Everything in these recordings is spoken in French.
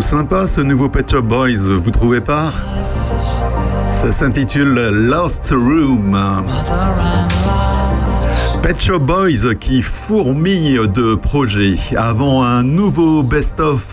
sympa ce nouveau Pet Shop Boys, vous trouvez pas? Ça s'intitule Lost Room. Pet Shop Boys qui fourmille de projets. Avant un nouveau best-of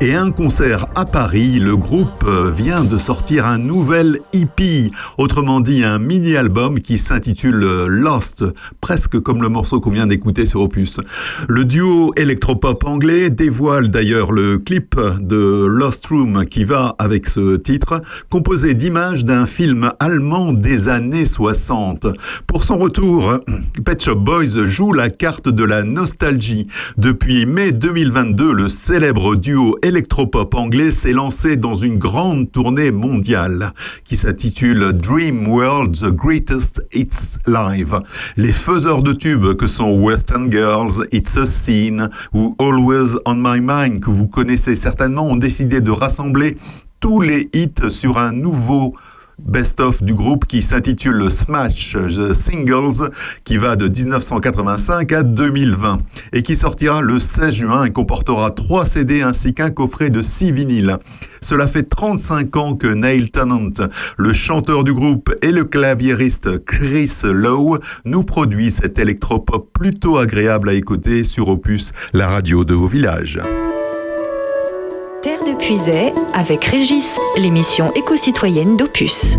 et un concert à Paris, le groupe vient de sortir un nouvel EP, autrement dit un mini-album qui s'intitule Lost, presque comme le morceau qu'on vient d'écouter sur Opus. Le duo électropop anglais dévoile d'ailleurs le clip de Lost Room qui va avec ce titre, composé d'images d'un film allemand des années 60. Pour son retour, Pet Boys joue la carte de la nostalgie. Depuis mai 2022, le célèbre duo électropop anglais s'est lancé dans une grande tournée mondiale qui s'intitule Dream World's Greatest Hits Live. Les faiseurs de tubes que sont Western Girls, It's a Scene ou Always on My Mind que vous connaissez certainement ont décidé de rassembler tous les hits sur un nouveau best-of du groupe qui s'intitule Smash Singles, qui va de 1985 à 2020 et qui sortira le 16 juin et comportera 3 CD ainsi qu'un coffret de 6 vinyles. Cela fait 35 ans que Neil Tennant, le chanteur du groupe et le claviériste Chris Lowe nous produit cet électropop plutôt agréable à écouter sur Opus, la radio de vos villages. De Puisay avec Régis, l'émission éco-citoyenne d'Opus.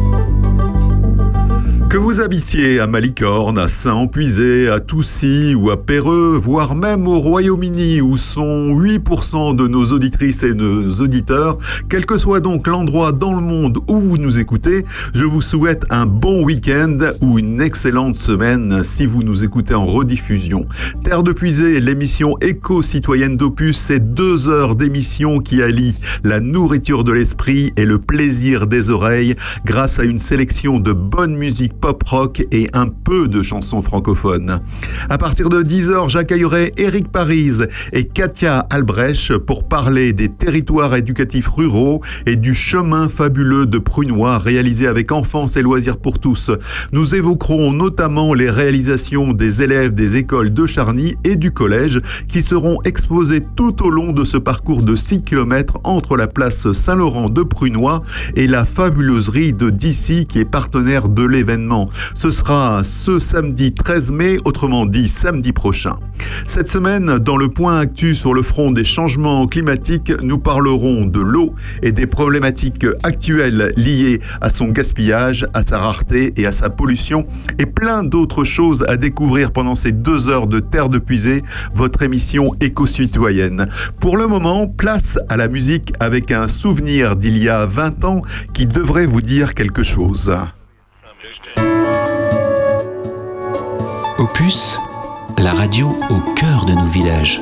Que vous habitiez à Malicorne, à Saint-Empuisé, à Toussy ou à Péreux, voire même au Royaume-Uni où sont 8% de nos auditrices et nos auditeurs, quel que soit donc l'endroit dans le monde où vous nous écoutez, je vous souhaite un bon week-end ou une excellente semaine si vous nous écoutez en rediffusion. Terre de Puisée, l'émission éco-citoyenne d'Opus, c'est deux heures d'émission qui allie la nourriture de l'esprit et le plaisir des oreilles grâce à une sélection de bonne musique pop rock et un peu de chansons francophones. À partir de 10h, j'accueillerai Eric Paris et Katia Albrecht pour parler des territoires éducatifs ruraux et du chemin fabuleux de Prunois réalisé avec Enfance et Loisirs pour tous. Nous évoquerons notamment les réalisations des élèves des écoles de Charny et du collège qui seront exposées tout au long de ce parcours de 6 km entre la place Saint-Laurent de Prunois et la fabuloserie de Dissy qui est partenaire de l'événement ce sera ce samedi 13 mai, autrement dit samedi prochain. Cette semaine, dans le point actu sur le front des changements climatiques, nous parlerons de l'eau et des problématiques actuelles liées à son gaspillage, à sa rareté et à sa pollution, et plein d'autres choses à découvrir pendant ces deux heures de Terre de Puisée, votre émission éco-citoyenne. Pour le moment, place à la musique avec un souvenir d'il y a 20 ans qui devrait vous dire quelque chose. Opus, la radio au cœur de nos villages.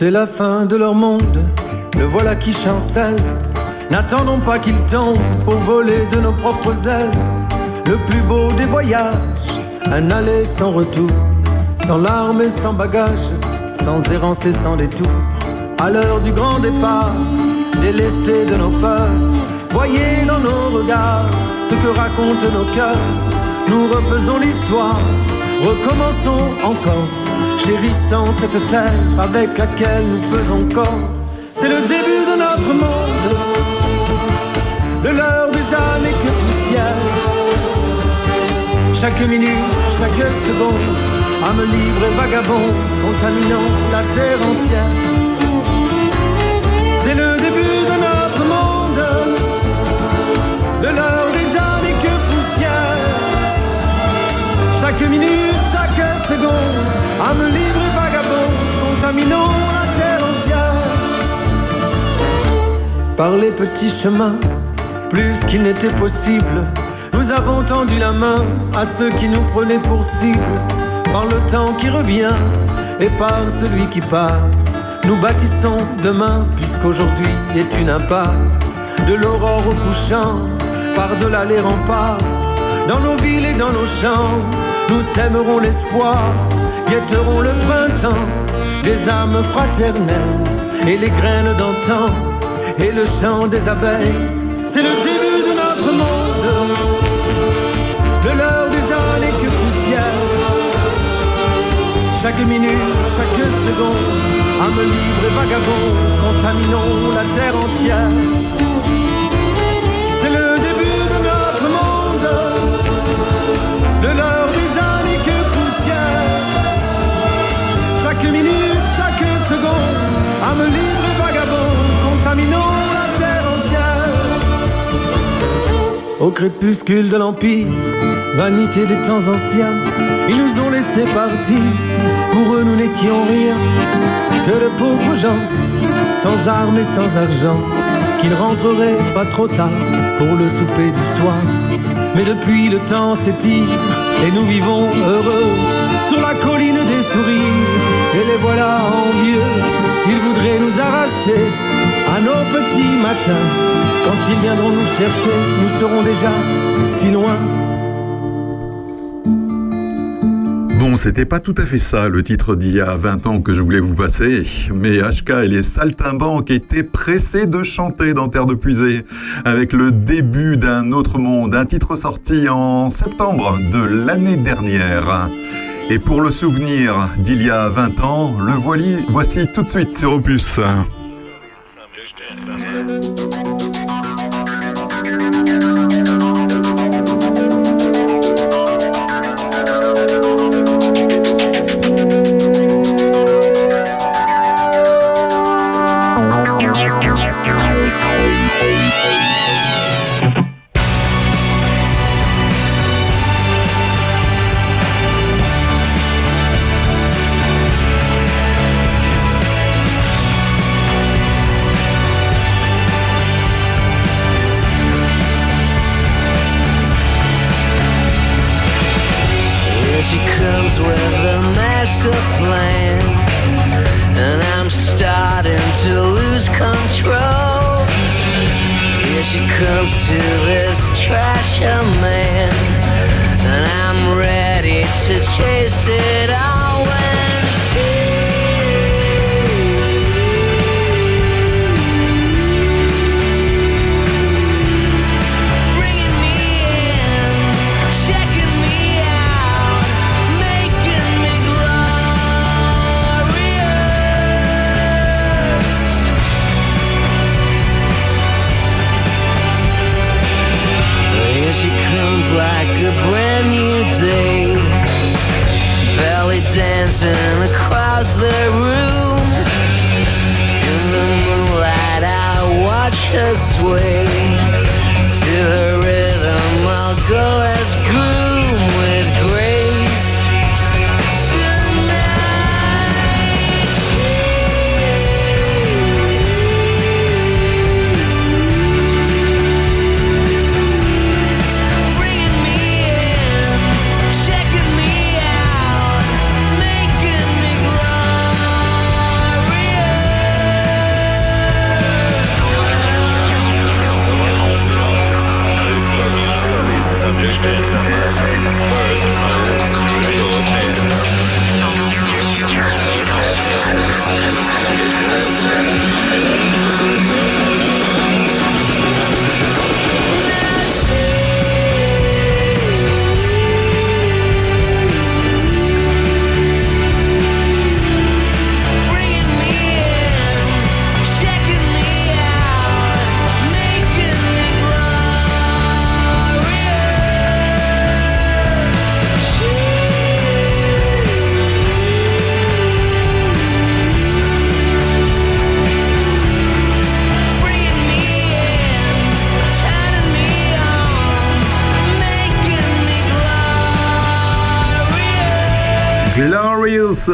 C'est la fin de leur monde, le voilà qui chancelle. N'attendons pas qu'il tombe pour voler de nos propres ailes. Le plus beau des voyages, un aller sans retour, sans larmes et sans bagages, sans errance et sans détour. À l'heure du grand départ, délestés de nos peurs, voyez dans nos regards ce que racontent nos cœurs. Nous refaisons l'histoire, recommençons encore chérissant cette terre avec laquelle nous faisons corps. C'est le début de notre monde. Le leur déjà n'est que poussière. Chaque minute, chaque seconde, âme libre et vagabond, contaminant la terre entière. C'est le début de notre monde. Le leur déjà n'est que poussière. Chaque minute, seconde, âme libre et vagabond, contaminons la terre entière. Par les petits chemins, plus qu'il n'était possible, nous avons tendu la main à ceux qui nous prenaient pour cible. Par le temps qui revient et par celui qui passe, nous bâtissons demain, puisqu'aujourd'hui est une impasse. De l'aurore au couchant, par-delà les remparts, dans nos villes et dans nos champs nous sèmerons l'espoir, guetterons le printemps, des âmes fraternelles et les graines d'antan et le chant des abeilles. C'est le début de notre monde. Le leur déjà n'est que poussière. Chaque minute, chaque seconde, âme libre et vagabond, contaminons la terre entière. Chaque minute, chaque seconde, âme libre et vagabond, contaminons la terre entière. Au crépuscule de l'Empire, vanité des temps anciens, ils nous ont laissé partir. Pour eux, nous n'étions rien que de pauvres gens, sans armes et sans argent, qui ne rentreraient pas trop tard pour le souper du soir. Mais depuis le temps s'étire et nous vivons heureux sur la colline des sourires. Et les voilà envieux, ils voudraient nous arracher à nos petits matins. Quand ils viendront nous chercher, nous serons déjà si loin. Bon, c'était pas tout à fait ça le titre d'il y a 20 ans que je voulais vous passer, mais HK et les saltimbanques étaient pressés de chanter dans Terre de Puisée avec le début d'un autre monde, un titre sorti en septembre de l'année dernière. Et pour le souvenir d'il y a 20 ans, le voici tout de suite sur Opus. to lose control. Here she comes to this trasher man, and I'm ready to chase it all when she. the room. In the moonlight, I watch her sway to her.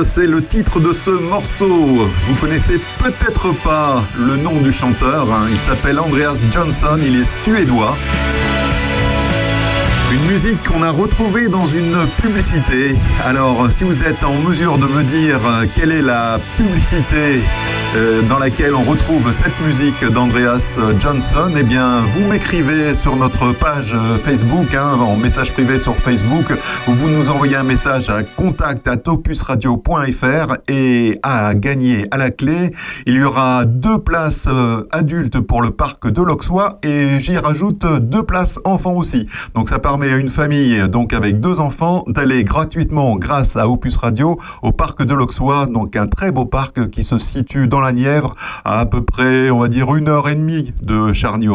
C'est le titre de ce morceau. Vous connaissez peut-être pas le nom du chanteur. Hein. Il s'appelle Andreas Johnson, il est suédois. Une musique qu'on a retrouvée dans une publicité. Alors, si vous êtes en mesure de me dire euh, quelle est la publicité euh, dans laquelle on retrouve cette musique d'Andreas Johnson, eh bien, vous m'écrivez sur notre page Facebook, hein, en message privé sur Facebook, ou vous nous envoyez un message à contact@opusradio.fr et à gagner à la clé, il y aura deux places euh, adultes pour le parc de l'Auxois et j'y rajoute deux places enfants aussi. Donc ça permet à une famille, donc avec deux enfants, d'aller gratuitement grâce à Opus Radio au parc de l'Auxois, donc un très beau parc qui se situe dans la Nièvre, à à peu près, on va dire, une heure et demie de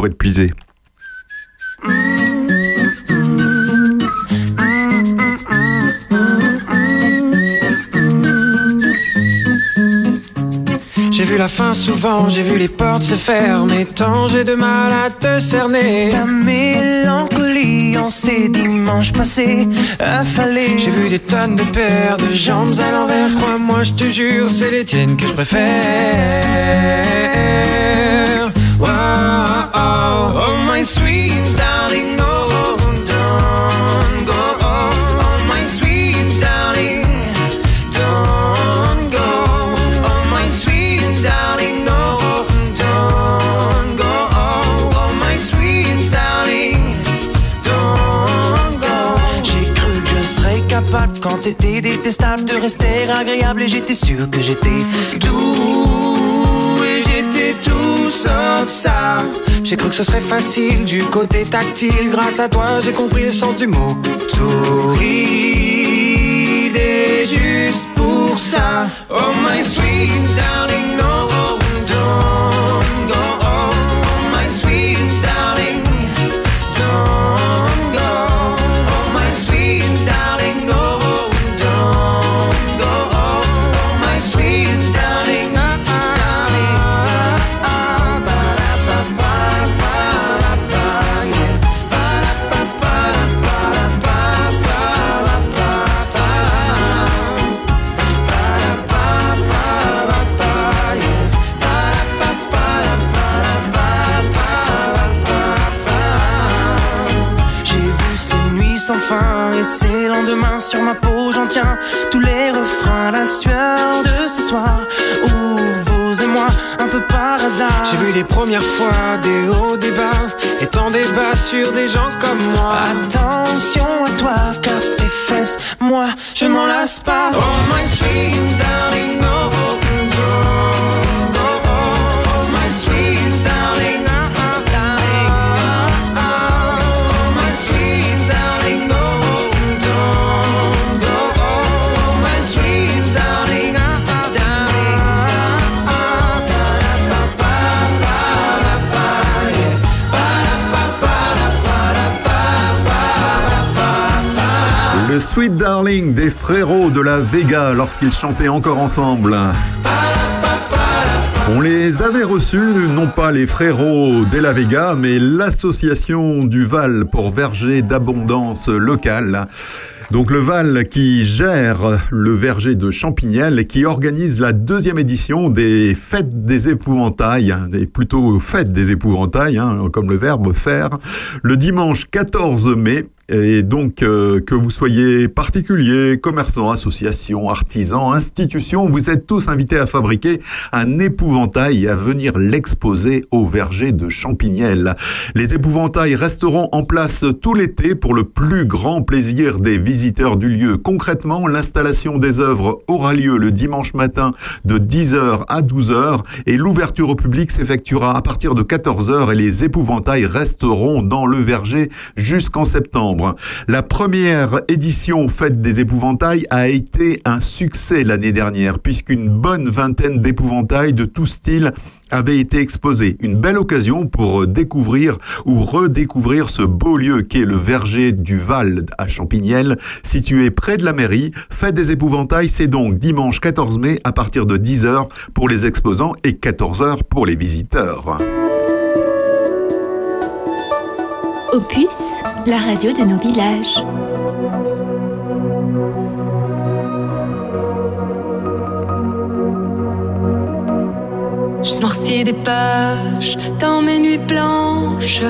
de Puisée. J'ai vu la fin souvent, j'ai vu les portes se fermer. Tant j'ai de mal à te cerner. Ta mélancolie en ces dimanches passés, affalés. J'ai vu des tonnes de paires de jambes à l'envers. Crois-moi, je te jure, c'est les tiennes que je préfère. Wow, oh, my sweet t'étais détestable de rester agréable et j'étais sûr que j'étais doux et j'étais tout sauf ça. J'ai cru que ce serait facile du côté tactile. Grâce à toi, j'ai compris le sens du mot. Torride et juste pour ça. Oh my sweet darling, sur ma peau, j'en tiens tous les refrains, la sueur de ce soir où vous et moi, un peu par hasard. J'ai vu les premières fois des hauts, des bas et tant débats sur des gens comme moi. Attention à toi, car tes fesses, moi, je m'en lasse pas. Oh my sweet darling, Des frérots de la Vega lorsqu'ils chantaient encore ensemble. On les avait reçus, non pas les frérots de la Vega, mais l'association du Val pour verger d'abondance locale. Donc le Val qui gère le verger de Champignelles et qui organise la deuxième édition des Fêtes des épouvantails, des plutôt Fêtes des épouvantails, hein, comme le verbe faire, le dimanche 14 mai et donc, euh, que vous soyez particulier, commerçant, association, artisan, institution, vous êtes tous invités à fabriquer un épouvantail et à venir l'exposer au verger de Champignelles. Les épouvantails resteront en place tout l'été pour le plus grand plaisir des visiteurs du lieu. Concrètement, l'installation des œuvres aura lieu le dimanche matin de 10h à 12h et l'ouverture au public s'effectuera à partir de 14h et les épouvantails resteront dans le verger jusqu'en septembre. La première édition Fête des épouvantails a été un succès l'année dernière puisqu'une bonne vingtaine d'épouvantails de tout style avaient été exposés. Une belle occasion pour découvrir ou redécouvrir ce beau lieu qu'est le verger du Val à Champignelles, situé près de la mairie. Fête des épouvantails, c'est donc dimanche 14 mai à partir de 10h pour les exposants et 14h pour les visiteurs. Opus, la radio de nos villages. Je noircis des pages dans mes nuits blanches.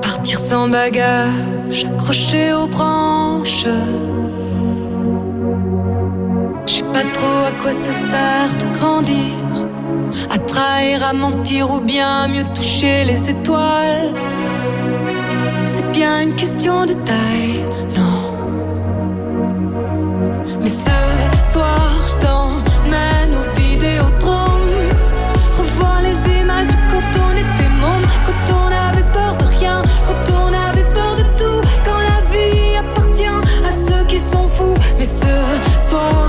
Partir sans bagage, accroché aux branches. Je sais pas trop à quoi ça sert de grandir. À trahir, à mentir ou bien mieux toucher les étoiles. C'est bien une question de taille, non. Mais ce soir, je t'emmène au vidéodrome. Revoir les images de quand on était môme, quand on avait peur de rien, quand on avait peur de tout, quand la vie appartient à ceux qui sont fous. Mais ce soir,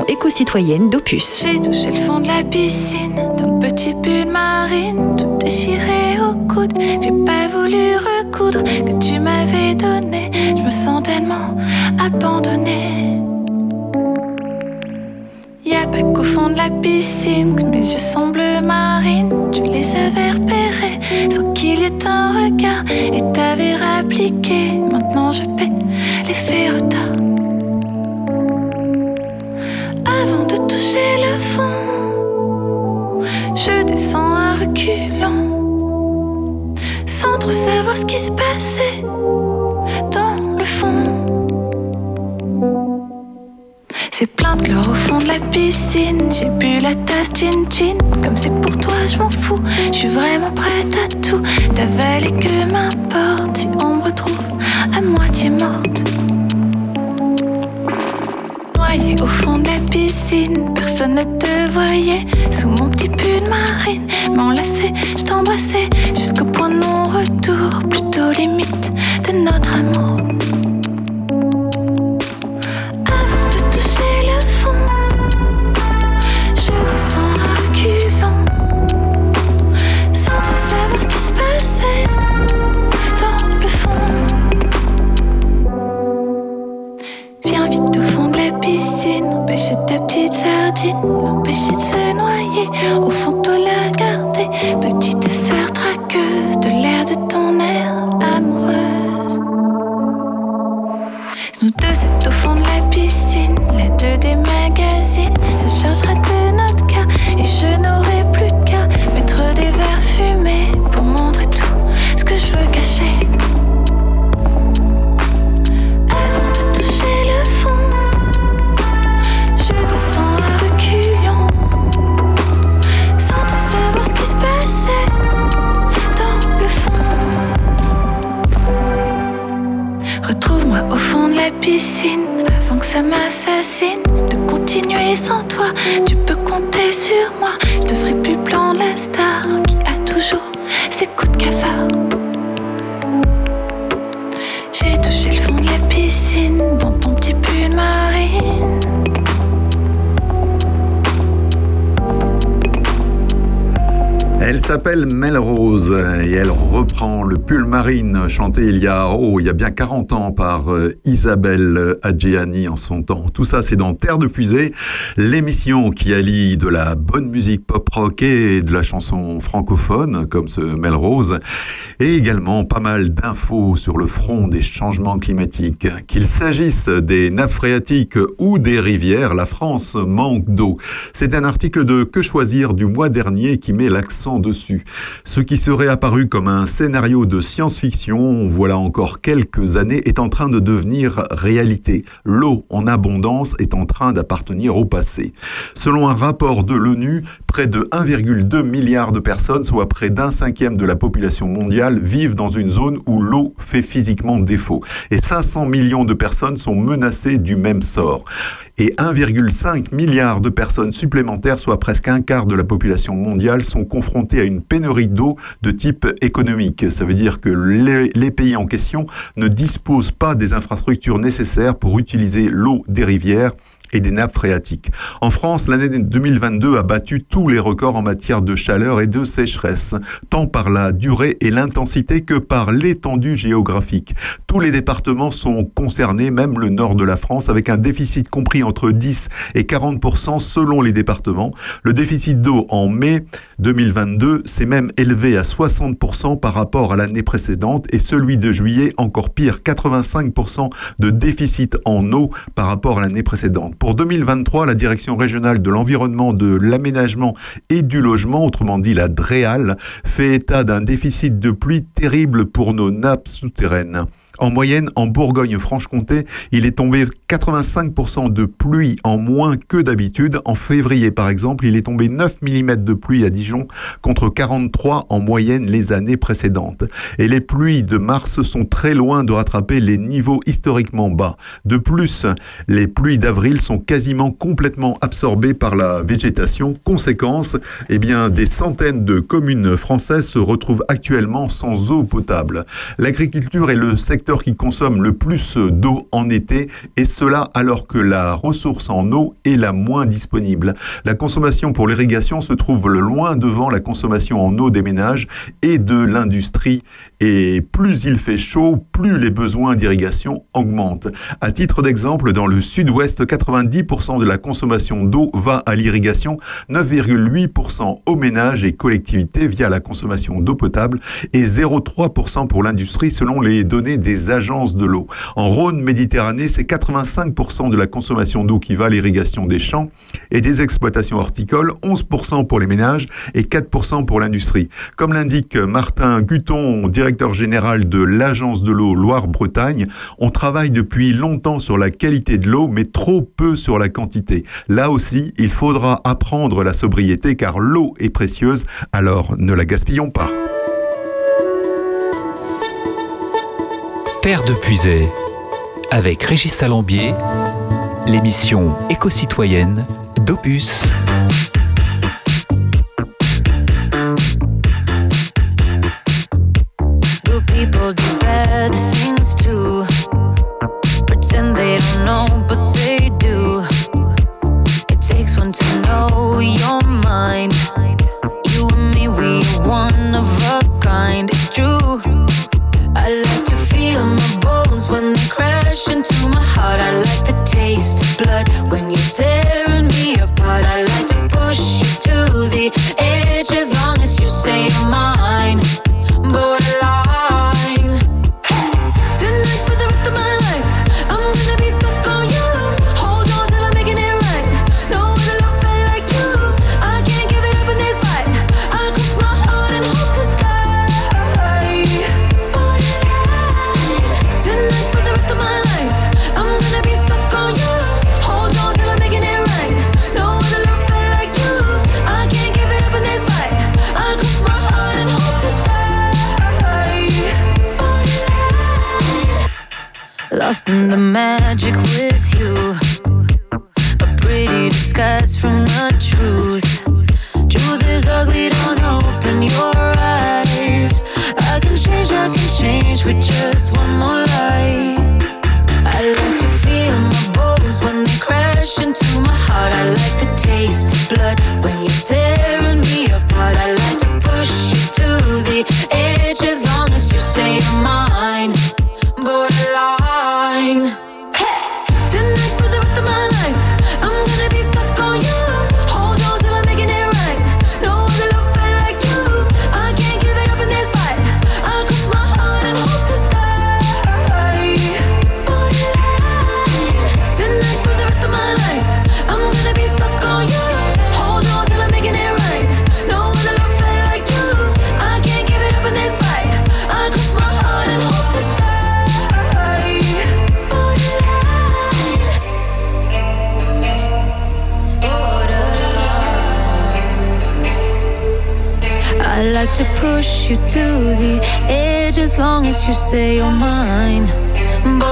éco-citoyenne d'Opus. J'ai touché le fond de la piscine, d'un petit pull marine, tout déchiré au coude. J'ai pas voulu recoudre que tu m'avais donné. Je me sens tellement abandonnée. Y'a pas qu'au fond de la piscine que mes yeux sont bleu marine. Tu les avais repérés sans qu'il y ait un marine chanté il y a, oh, il y a bien 40 ans par euh, Isabelle Adjiani en son temps. Tout ça, c'est dans Terre de Puisée, l'émission qui allie de la bonne musique pop rock et de la chanson francophone, comme ce Melrose, et également pas mal d'infos sur le front des changements climatiques. Qu'il s'agisse des nappes phréatiques ou des rivières, la France manque d'eau. C'est un article de Que choisir du mois dernier qui met l'accent dessus. Ce qui serait apparu comme un scénario de science-fiction, voilà encore quelques années, est en train de devenir réalité. L'eau en abondance est en train d'appartenir au passé. Selon un rapport de l'ONU, près de 1,2 milliard de personnes, soit près d'un cinquième de la population mondiale, vivent dans une zone où l'eau fait physiquement défaut. Et 500 millions de personnes sont menacées du même sort et 1,5 milliard de personnes supplémentaires, soit presque un quart de la population mondiale, sont confrontées à une pénurie d'eau de type économique. Ça veut dire que les, pays en question ne disposent pas des infrastructures nécessaires pour utiliser l'eau des rivières et des nappes phréatiques. En France, l'année 2022 a battu tous les records en matière de chaleur et de sécheresse, tant par la durée et l'intensité que par l'étendue géographique. Tous les départements sont concernés, même le nord de la France, avec un déficit compris entre 10 et 40% selon les départements. Le déficit d'eau en mai 2022 s'est même élevé à 60% par rapport à l'année précédente et celui de juillet encore pire, 85% de déficit en eau par rapport à l'année précédente. Pour 2023, la Direction régionale de l'environnement, de l'aménagement et du logement, autrement dit la DREAL, fait état d'un déficit de pluie terrible pour nos nappes souterraines. En moyenne, en Bourgogne-Franche-Comté, il est tombé 85% de pluie en moins que d'habitude. En février, par exemple, il est tombé 9 mm de pluie à Dijon contre 43 en moyenne les années précédentes. Et les pluies de mars sont très loin de rattraper les niveaux historiquement bas. De plus, les pluies d'avril sont quasiment complètement absorbées par la végétation. Conséquence, eh bien, des centaines de communes françaises se retrouvent actuellement sans eau potable. L'agriculture est le secteur qui consomme le plus d'eau en été, et cela alors que la ressource en eau est la moins disponible. La consommation pour l'irrigation se trouve loin devant la consommation en eau des ménages et de l'industrie, et plus il fait chaud, plus les besoins d'irrigation augmentent. À titre d'exemple, dans le sud-ouest, 90% de la consommation d'eau va à l'irrigation, 9,8% aux ménages et collectivités via la consommation d'eau potable et 0,3% pour l'industrie selon les données des agences de l'eau. En Rhône-Méditerranée, c'est 85% de la consommation d'eau qui va à l'irrigation des champs et des exploitations horticoles, 11% pour les ménages et 4% pour l'industrie. Comme l'indique Martin Guton, directeur général de l'agence de l'eau Loire-Bretagne, on travaille depuis longtemps sur la qualité de l'eau, mais trop peu sur la quantité. Là aussi, il faudra apprendre la sobriété car l'eau est précieuse, alors ne la gaspillons pas. Terre de Puisay, avec Régis Salambier, l'émission éco-citoyenne d'Opus. One of a kind. rush into my heart. I like the taste of blood when you're tearing me apart. I like to push you to the Lost in the magic with you. A pretty disguise from the truth. Truth is ugly, don't open your eyes. I can change, I can change with just one more lie. I like to feel my bones when they crash into my heart. I like the taste of blood when you're tearing me apart. I like to push you to the edge as long as you say you're mine. Borderline. Push you to the edge as long as you say you're mine. Borderline.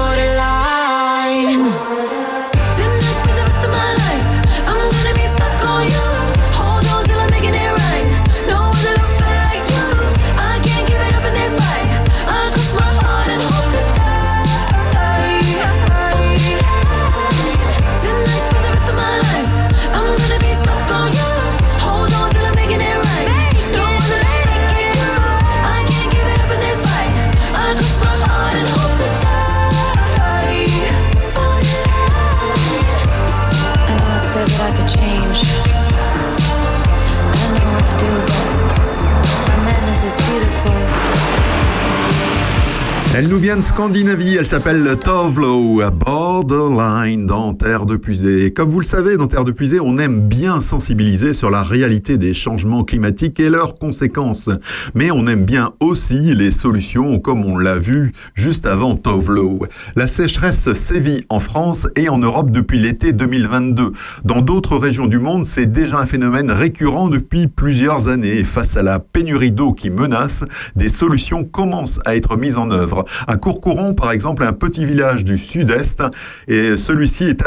Vient de Scandinavie, elle s'appelle Tovlo, à Borderline dans Terre de Pusée. Comme vous le savez, dans Terre de Pusée, on aime bien sensibiliser sur la réalité des changements climatiques et leurs conséquences. Mais on aime bien aussi les solutions, comme on l'a vu juste avant Tovlo. La sécheresse sévit en France et en Europe depuis l'été 2022. Dans d'autres régions du monde, c'est déjà un phénomène récurrent depuis plusieurs années. Face à la pénurie d'eau qui menace, des solutions commencent à être mises en œuvre. Courcouron, par exemple, un petit village du sud-est, et celui-ci est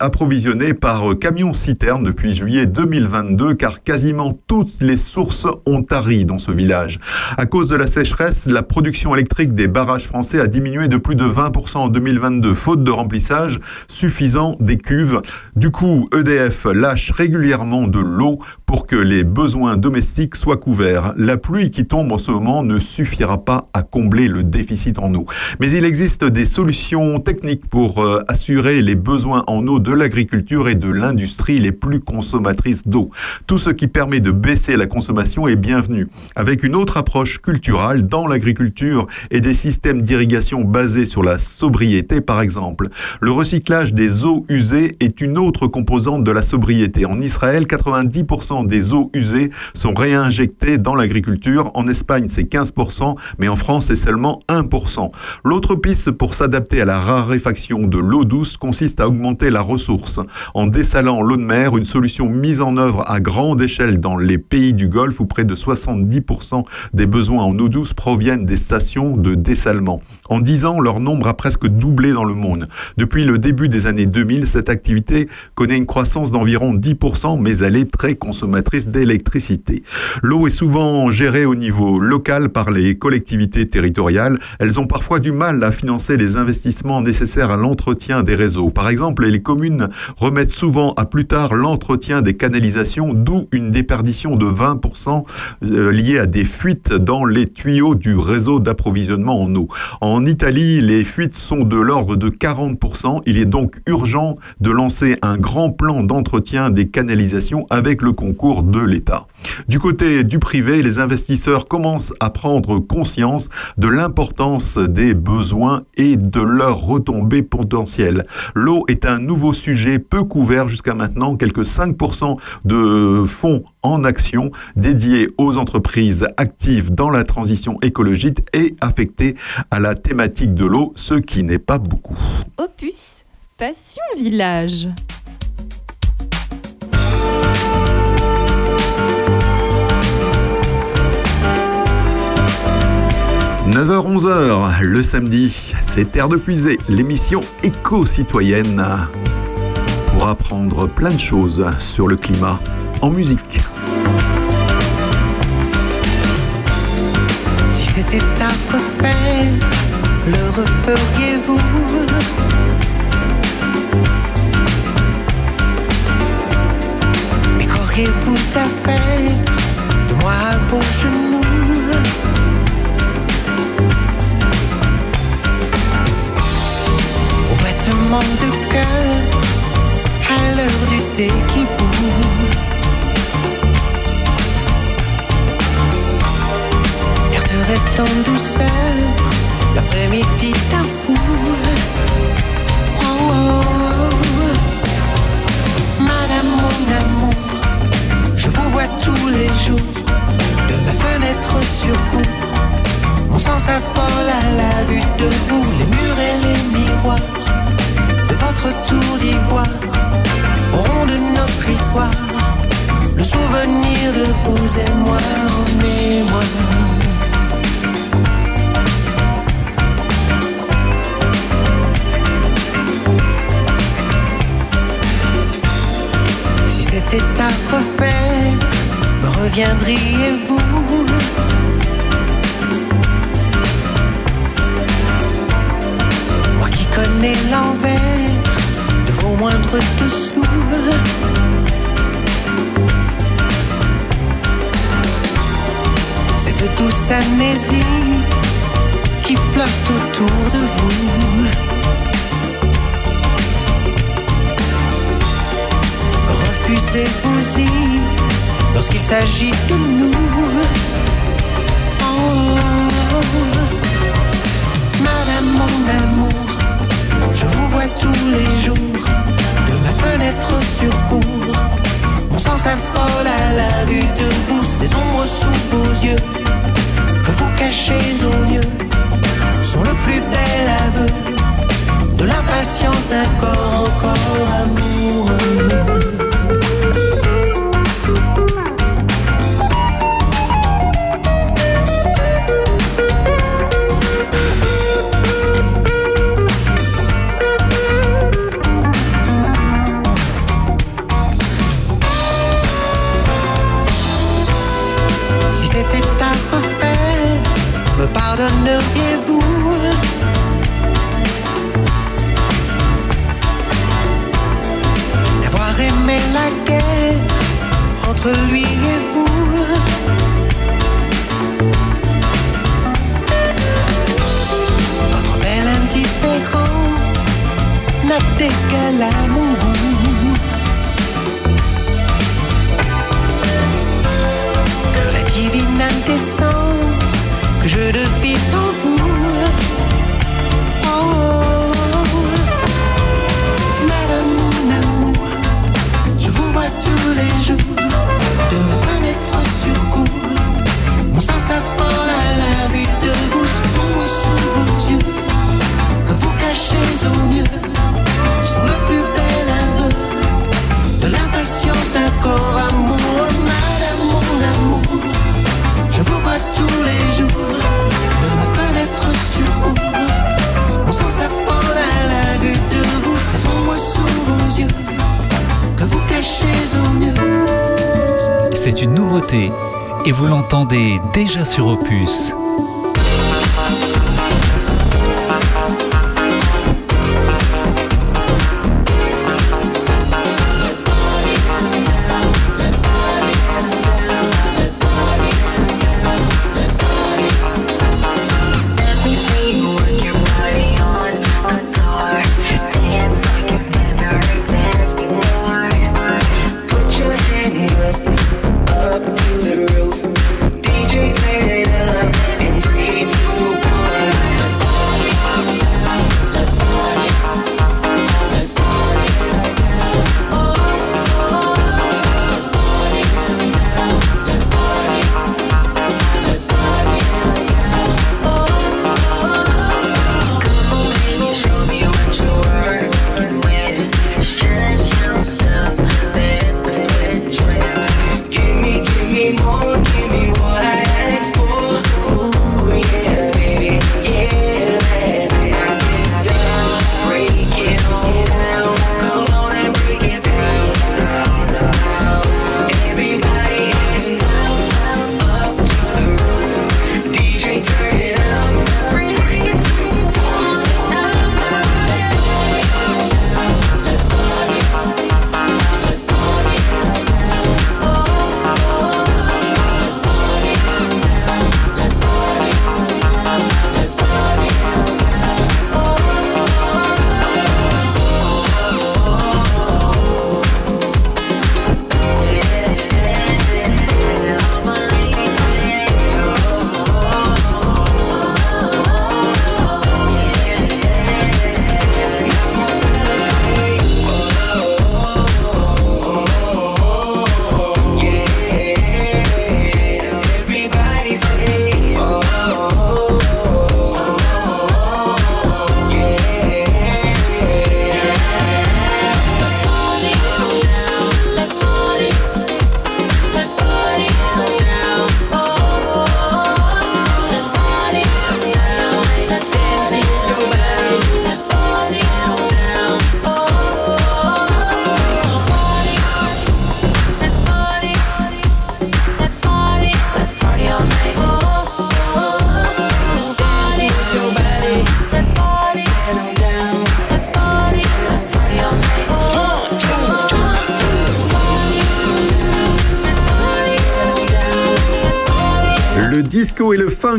approvisionné par camion-citerne depuis juillet 2022, car quasiment toutes les sources ont tari dans ce village. À cause de la sécheresse, la production électrique des barrages français a diminué de plus de 20% en 2022, faute de remplissage suffisant des cuves. Du coup, EDF lâche régulièrement de l'eau pour que les besoins domestiques soient couverts. La pluie qui tombe en ce moment ne suffira pas à combler le déficit en eau. Mais il existe des solutions techniques pour euh, assurer les besoins en eau de l'agriculture et de l'industrie les plus consommatrices d'eau. Tout ce qui permet de baisser la consommation est bienvenu. Avec une autre approche culturelle dans l'agriculture et des systèmes d'irrigation basés sur la sobriété par exemple. Le recyclage des eaux usées est une autre composante de la sobriété. En Israël, 90% des eaux usées sont réinjectées dans l'agriculture. En Espagne, c'est 15%, mais en France, c'est seulement 1%. L'autre piste pour s'adapter à la raréfaction de l'eau douce consiste à augmenter la ressource en dessalant l'eau de mer, une solution mise en œuvre à grande échelle dans les pays du Golfe où près de 70% des besoins en eau douce proviennent des stations de dessalement. En 10 ans, leur nombre a presque doublé dans le monde. Depuis le début des années 2000, cette activité connaît une croissance d'environ 10%, mais elle est très consommatrice d'électricité. L'eau est souvent gérée au niveau local par les collectivités territoriales. Elles ont parfois du mal à financer les investissements nécessaires à l'entretien des réseaux. Par exemple, les communes remettent souvent à plus tard l'entretien des canalisations, d'où une déperdition de 20% euh, liée à des fuites dans les tuyaux du réseau d'approvisionnement en eau. En Italie, les fuites sont de l'ordre de 40%. Il est donc urgent de lancer un grand plan d'entretien des canalisations avec le concours de l'État. Du côté du privé, les investisseurs commencent à prendre conscience de l'importance des besoins et de leurs retombées potentielles. L'eau est un nouveau sujet peu couvert jusqu'à maintenant. Quelques 5% de fonds en action dédiés aux entreprises actives dans la transition écologique et affectés à la thématique de l'eau, ce qui n'est pas beaucoup. Opus, Passion Village. 9h-11h, le samedi, c'est Terre de Puisée, l'émission éco-citoyenne pour apprendre plein de choses sur le climat en musique. Si c'était à refaire, le referiez-vous? Mais qu'auriez-vous à faire? De moi à vos genoux? Au battement de cœur, à l'heure du thé qui bout. Percerait en douceur l'après-midi d'un fou. Oh, oh, oh. Madame mon amour, je vous vois tous les jours de ma fenêtre sur cour. Mon sang s'affole à la vue de vous, les murs et les miroirs de votre tour d'ivoire auront de notre histoire le souvenir de vous et moi en mémoire. Si c'était à refaire, me reviendriez-vous? Moi qui connais l'envers moindres dessous. Cette douce amnésie qui flotte autour de vous. Refusez-vous-y lorsqu'il s'agit de nous. Oh, Madame mon amour, je vous vois tous les jours fenêtre sur cour. Mon sang s'affole à la vue de vous, ces ombres sous vos yeux que vous cachez au mieux sont le plus bel aveu de l'impatience d'un corps encore amoureux. Pardonneriez-vous D'avoir déjà sur Opus.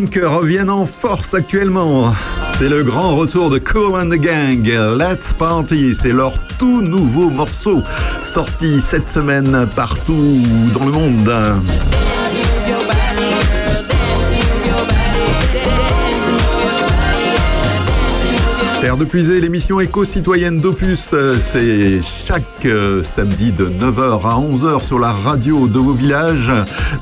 Reviennent en force actuellement. C'est le grand retour de Cool and the Gang. Let's Party, c'est leur tout nouveau morceau sorti cette semaine partout dans le monde. Terre de l'émission éco-citoyenne d'Opus, euh, c'est chaque euh, samedi de 9h à 11h sur la radio de vos villages,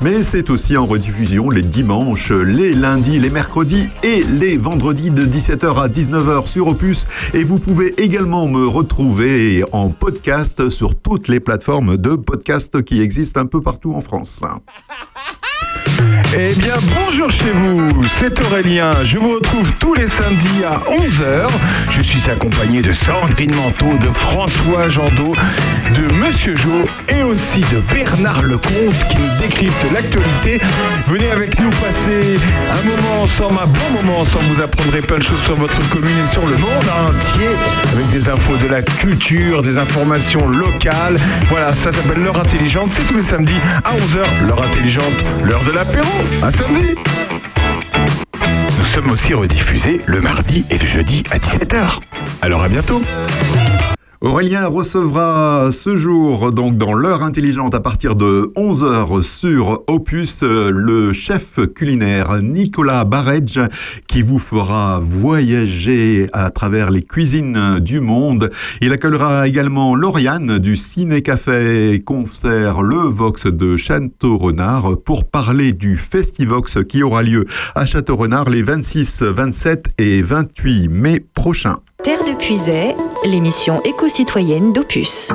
mais c'est aussi en rediffusion les dimanches, les lundis, les mercredis et les vendredis de 17h à 19h sur Opus. Et vous pouvez également me retrouver en podcast sur toutes les plateformes de podcast qui existent un peu partout en France. Eh bien, bonjour chez vous, c'est Aurélien. Je vous retrouve tous les samedis à 11h. Je suis accompagné de Sandrine Manteau, de François Jandot, de Monsieur Jo et aussi de Bernard Lecomte qui nous décrypte l'actualité. Venez avec nous passer un moment ensemble, un bon moment ensemble. Vous apprendrez plein de choses sur votre commune et sur le monde entier avec des infos de la culture, des informations locales. Voilà, ça s'appelle l'heure intelligente. C'est tous les samedis à 11h. L'heure intelligente, l'heure de l'apéro. À samedi. Nous sommes aussi rediffusés le mardi et le jeudi à 17h. Alors à bientôt. Aurélien recevra ce jour, donc dans l'heure intelligente, à partir de 11h sur Opus, le chef culinaire Nicolas Barège, qui vous fera voyager à travers les cuisines du monde. Il accueillera également Lauriane du Ciné-Café Concert Le Vox de Château-Renard pour parler du Festivox qui aura lieu à Château-Renard les 26, 27 et 28 mai prochains. Terre de Puisay, l'émission éco-citoyenne d'Opus.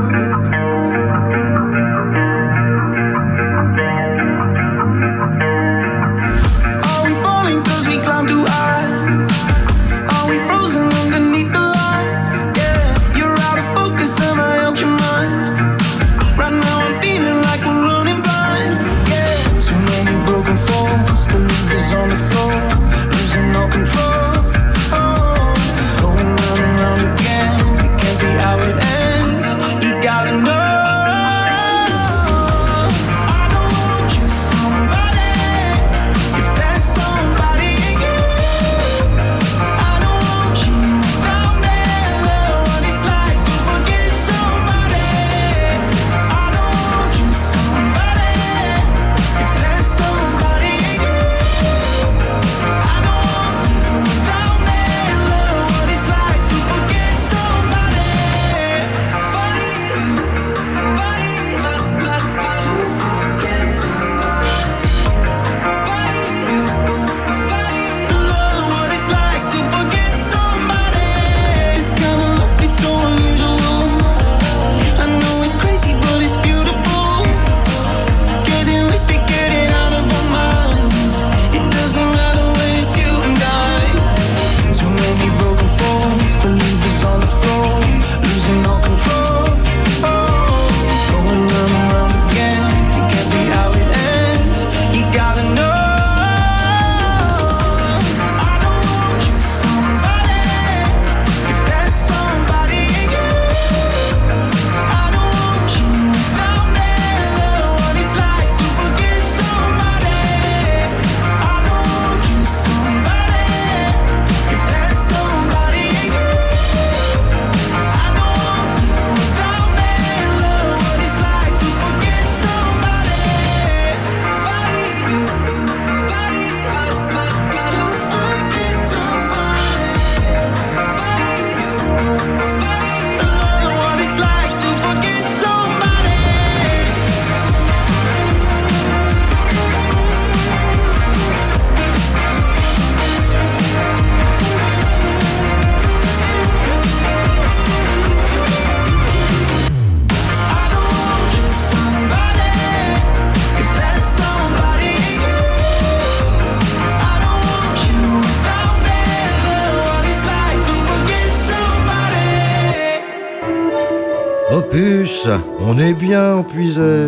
Est bien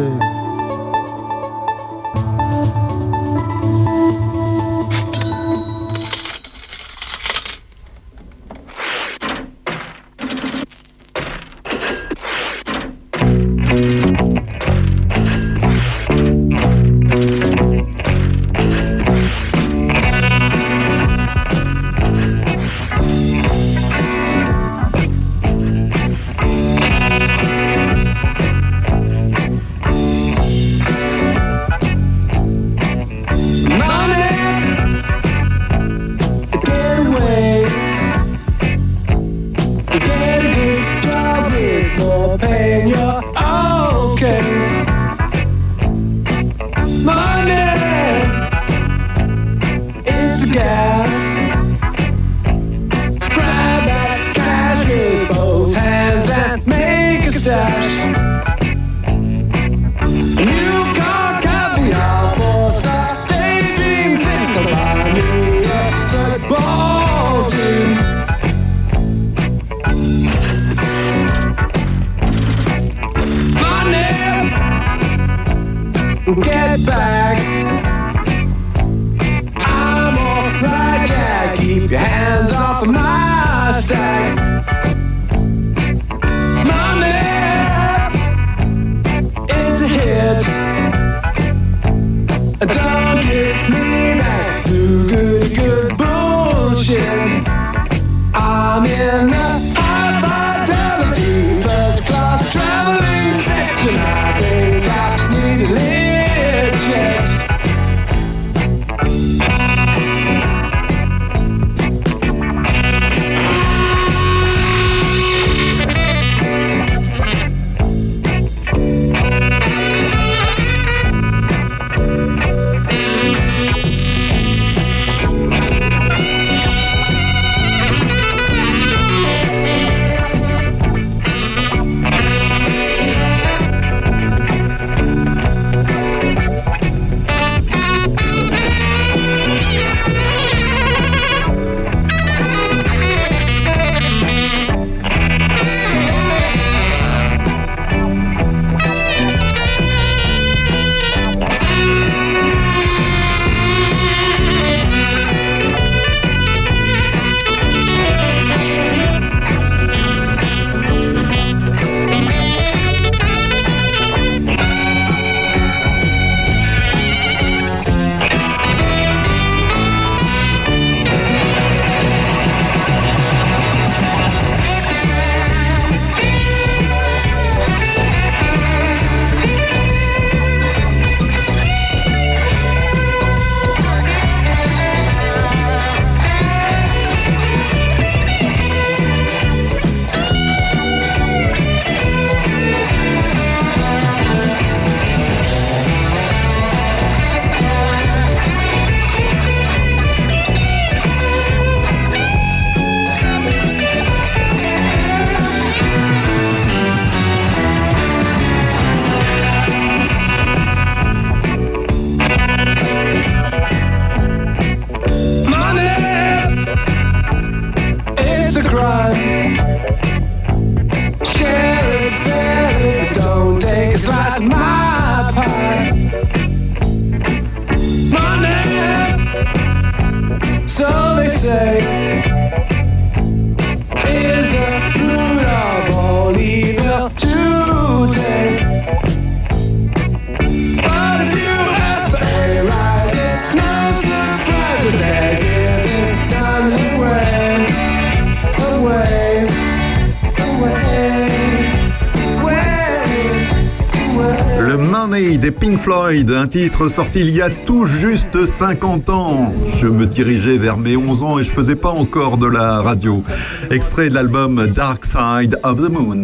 Ride et Pink Floyd, un titre sorti il y a tout juste 50 ans. Je me dirigeais vers mes 11 ans et je faisais pas encore de la radio. Extrait de l'album Dark Side of the Moon.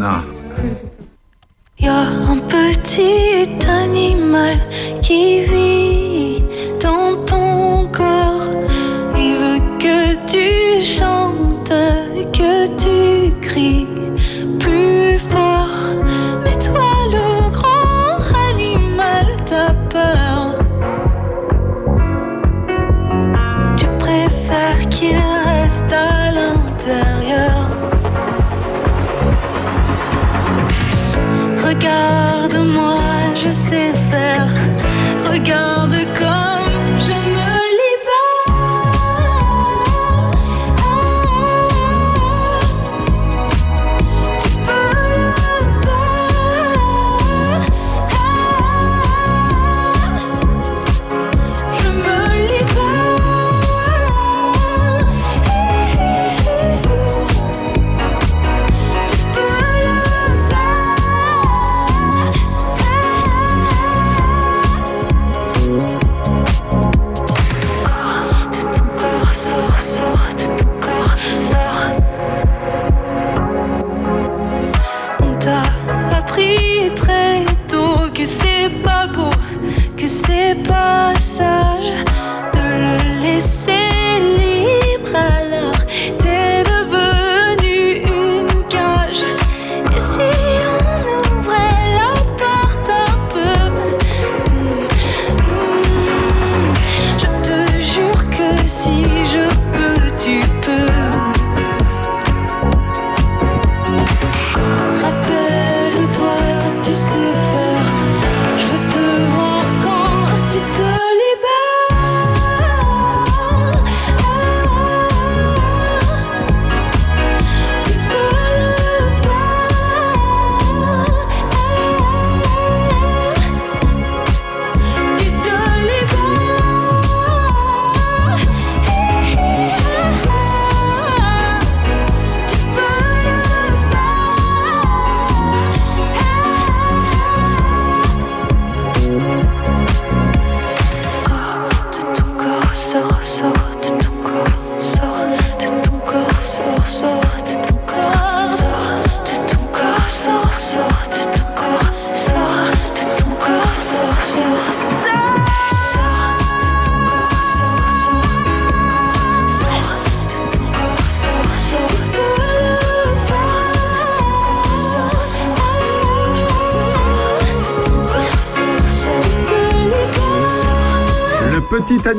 Y a un petit animal qui vit je sais faire. Regarde.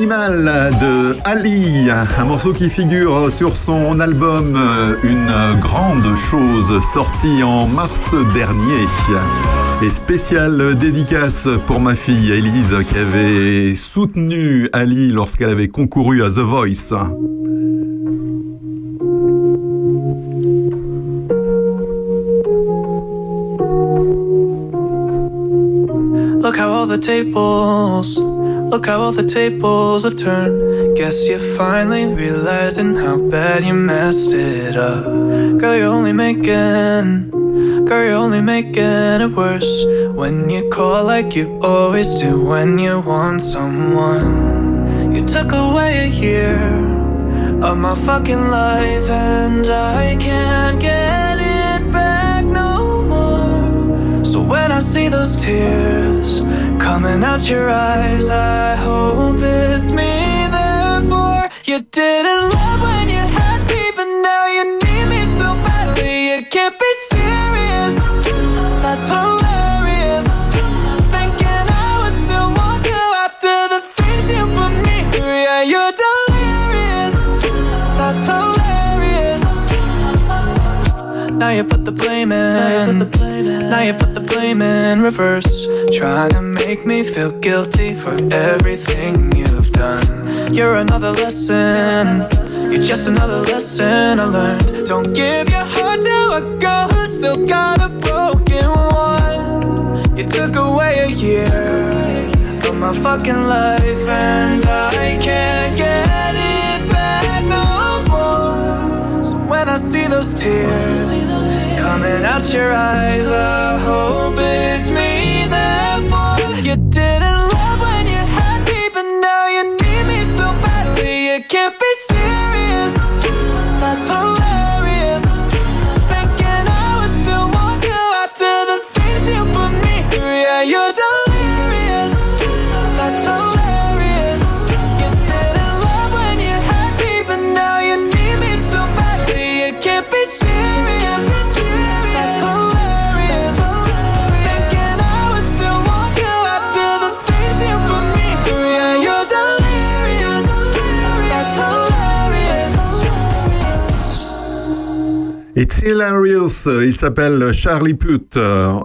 Animal de Ali, un morceau qui figure sur son album euh, Une grande chose sorti en mars dernier. Et spéciale dédicace pour ma fille Elise qui avait soutenu Ali lorsqu'elle avait concouru à The Voice. Tables, look how all the tables have turned. Guess you're finally realizing how bad you messed it up. Girl, you're only making, girl, you're only making it worse. When you call like you always do when you want someone. You took away a year of my fucking life, and I can't get So when I see those tears coming out your eyes, I hope it's me. Therefore, you didn't love when Now you put the blame in. Now you put the blame in reverse. Trying to make me feel guilty for everything you've done. You're another lesson. You're just another lesson I learned. Don't give your heart to a girl who's still got a broken one. You took away a year of my fucking life, and I can't get when I see those tears coming out your eyes, I hope it's me. Therefore, you didn't love when you had me, but now you need me so badly. You can't be serious. That's hilarious. It's hilarious. Il s'appelle Charlie Puth.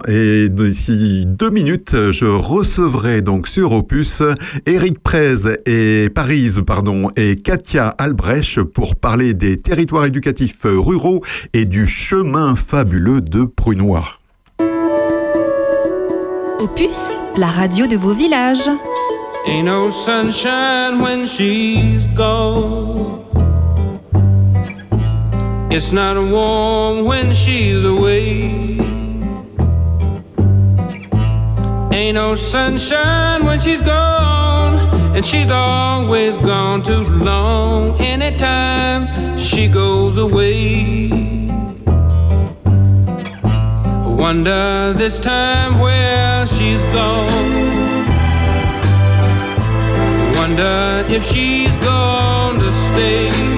Et d'ici deux minutes, je recevrai donc sur Opus Eric Prez et Paris, pardon, et Katia Albrecht pour parler des territoires éducatifs ruraux et du chemin fabuleux de Prunois. Opus, la radio de vos villages. Ain't no sunshine when she's gone. It's not warm when she's away. Ain't no sunshine when she's gone, and she's always gone too long. Anytime she goes away, I wonder this time where she's gone. I Wonder if she's gone to stay.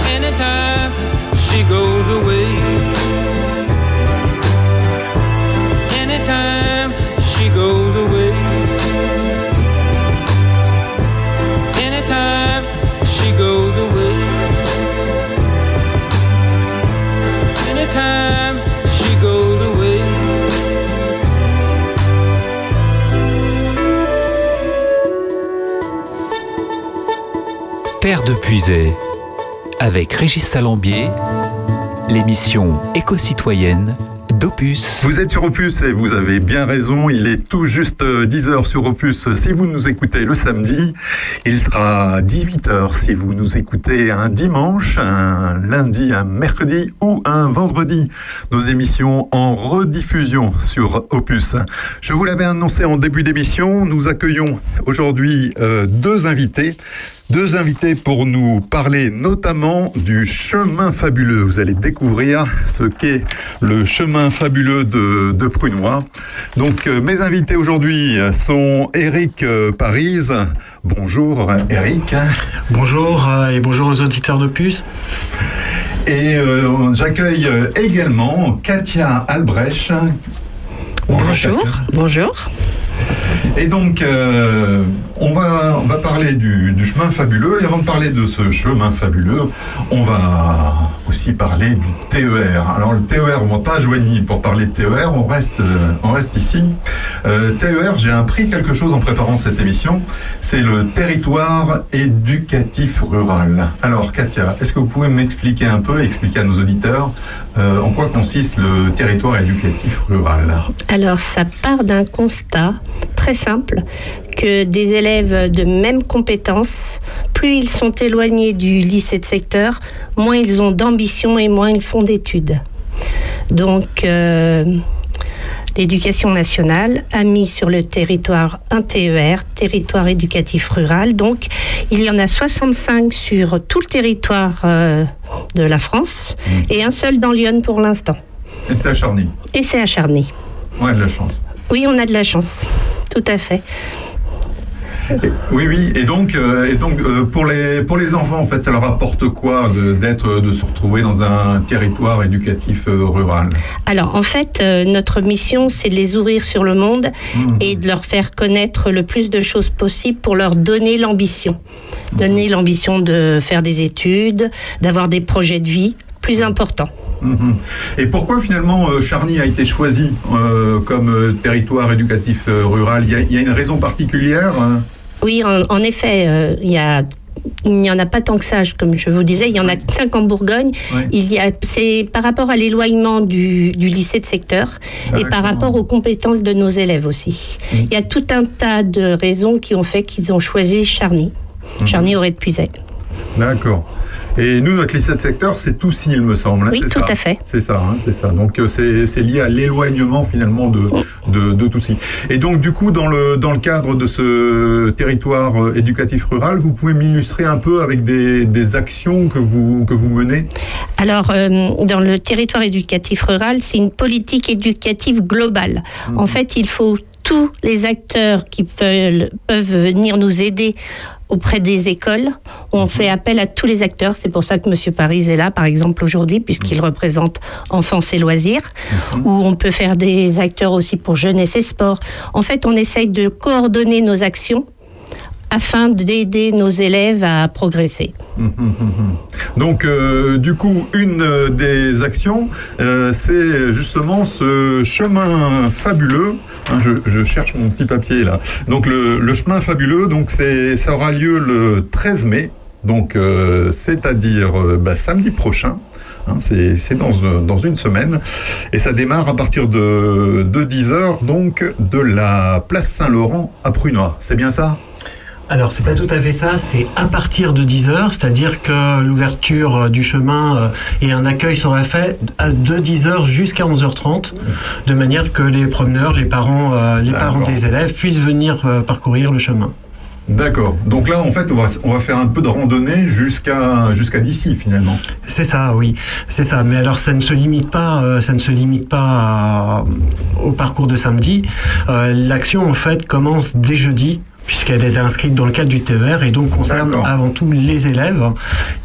Terre de Puisay, avec Régis Salambier, l'émission éco-citoyenne d'Opus. Vous êtes sur Opus et vous avez bien raison, il est tout juste 10h sur Opus si vous nous écoutez le samedi. Il sera 18h si vous nous écoutez un dimanche, un lundi, un mercredi ou un vendredi. Nos émissions en rediffusion sur Opus. Je vous l'avais annoncé en début d'émission, nous accueillons aujourd'hui euh, deux invités. Deux invités pour nous parler notamment du chemin fabuleux. Vous allez découvrir ce qu'est le chemin fabuleux de, de Prunois. Donc euh, mes invités aujourd'hui sont Eric euh, Parise. Bonjour Eric. Bonjour euh, et bonjour aux auditeurs de Puce. Et euh, j'accueille également Katia Albrecht. Bonjour. Katia. Bonjour. Et donc, euh, on, va, on va parler du, chemin fabuleux. Et avant de parler de ce chemin fabuleux, on va aussi parler du TER. Alors, le TER, on ne va pas joigner pour parler de TER, on reste, euh, on reste ici. Euh, TER, j'ai appris quelque chose en préparant cette émission. C'est le territoire éducatif rural. Alors, Katia, est-ce que vous pouvez m'expliquer un peu, expliquer à nos auditeurs, en quoi consiste le territoire éducatif rural? Alors, ça part d'un constat très simple que des élèves de même compétence, plus ils sont éloignés du lycée de secteur, moins ils ont d'ambition et moins ils font d'études. Donc, euh, l'éducation nationale a mis sur le territoire un TER, territoire éducatif rural. Donc, il y en a 65 sur tout le territoire euh, de la France et un seul dans Lyon pour l'instant. Et c'est à Charny. Et c'est à Charny. On a de la chance. Oui, on a de la chance. Tout à fait. Oui, oui. Et donc, euh, et donc euh, pour, les, pour les enfants, en fait, ça leur apporte quoi de, d'être, de se retrouver dans un territoire éducatif euh, rural? Alors, en fait, euh, notre mission, c'est de les ouvrir sur le monde Mhm. et de leur faire connaître le plus de choses possible pour leur donner l'ambition. Donner l'ambition de faire des études, d'avoir des projets de vie plus importants. Mhm. Et pourquoi finalement euh, Charny a été choisi euh, comme euh, territoire éducatif rural? Il y, a, il y a une raison particulière hein? Oui, en, en effet, euh, il y a il n'y en a pas tant que ça, comme je vous disais, il y en a cinq en Bourgogne. Oui. Il y a, c'est par rapport à l'éloignement du, du lycée de secteur et par rapport aux compétences de nos élèves aussi. Il y a tout un tas de raisons qui ont fait qu'ils ont choisi Charny. Charny aurait de Puisel. D'accord. Et nous, notre lycée de secteur, c'est Toussy, il me semble. hein, Oui, tout ça à fait. C'est ça, hein, c'est ça. Donc euh, c'est lié à l'éloignement finalement de, de, de Toussy. Et donc du coup, dans le, dans le cadre de ce territoire euh, éducatif rural, vous pouvez m'illustrer un peu avec des, des actions que vous, que vous menez? Alors, euh, dans le territoire éducatif rural, c'est une politique éducative globale. En fait, il faut tous les acteurs qui peuvent, peuvent venir nous aider auprès des écoles. On fait appel à tous les acteurs. C'est pour ça que M. Paris est là, par exemple, aujourd'hui, puisqu'il représente Enfance et Loisirs, où on peut faire des acteurs aussi pour jeunesse et sport. En fait, on essaye de coordonner nos actions afin d'aider nos élèves à progresser. Donc, euh, du coup, une des actions, euh, c'est justement ce chemin fabuleux. Hein, je, cherche mon petit papier là. Donc, le, chemin fabuleux, donc ça aura lieu le 13 mai. Donc, euh, c'est-à-dire bah, samedi prochain. Hein, c'est, dans une semaine. Et ça démarre à partir de, de 10h, donc de la place Saint-Laurent à Prunois. C'est bien ça? Alors, c'est pas tout à fait ça, c'est à partir de 10h, c'est-à-dire que l'ouverture euh, du chemin euh, et un accueil sera fait de 10h jusqu'à 11h30, de manière que les promeneurs, les parents, euh, les parents des élèves puissent venir parcourir le chemin. D'accord. Donc là, en fait, on va, on va faire un peu de randonnée jusqu'à jusqu'à d'ici, finalement. C'est ça, oui, c'est ça. Mais alors, ça ne se limite pas, euh, ça ne se limite pas à- au parcours de samedi. Euh, L'action, en fait, commence dès jeudi puisqu'elle est inscrite dans le cadre du TER et donc concerne avant tout les élèves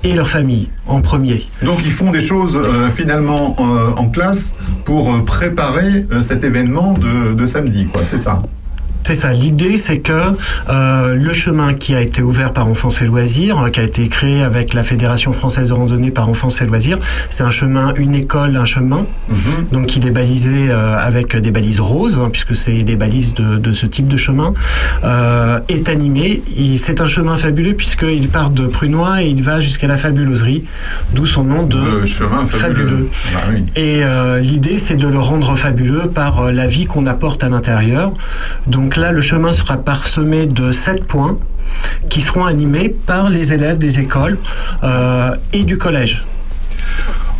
et leurs familles en premier. Donc ils font des choses euh, finalement euh, en classe pour euh, préparer cet événement de, de samedi, quoi. C'est ça? C'est ça. L'idée, c'est que euh, le chemin qui a été ouvert par Enfance et Loisirs, euh, qui a été créé avec la Fédération française de randonnée par Enfance et Loisirs, c'est un chemin, une école, un chemin. Donc, il est balisé euh, avec des balises roses, hein, puisque c'est des balises de, de ce type de chemin. Euh, est animé. Il- C'est un chemin fabuleux puisqu'il part de Prunois et il va jusqu'à la fabuloserie, d'où son nom de chemin fabuleux. Bah oui. et l'idée, c'est de le rendre fabuleux par la vie qu'on apporte à l'intérieur. Donc là, le chemin sera parsemé de sept points qui seront animés par les élèves des écoles euh, et du collège.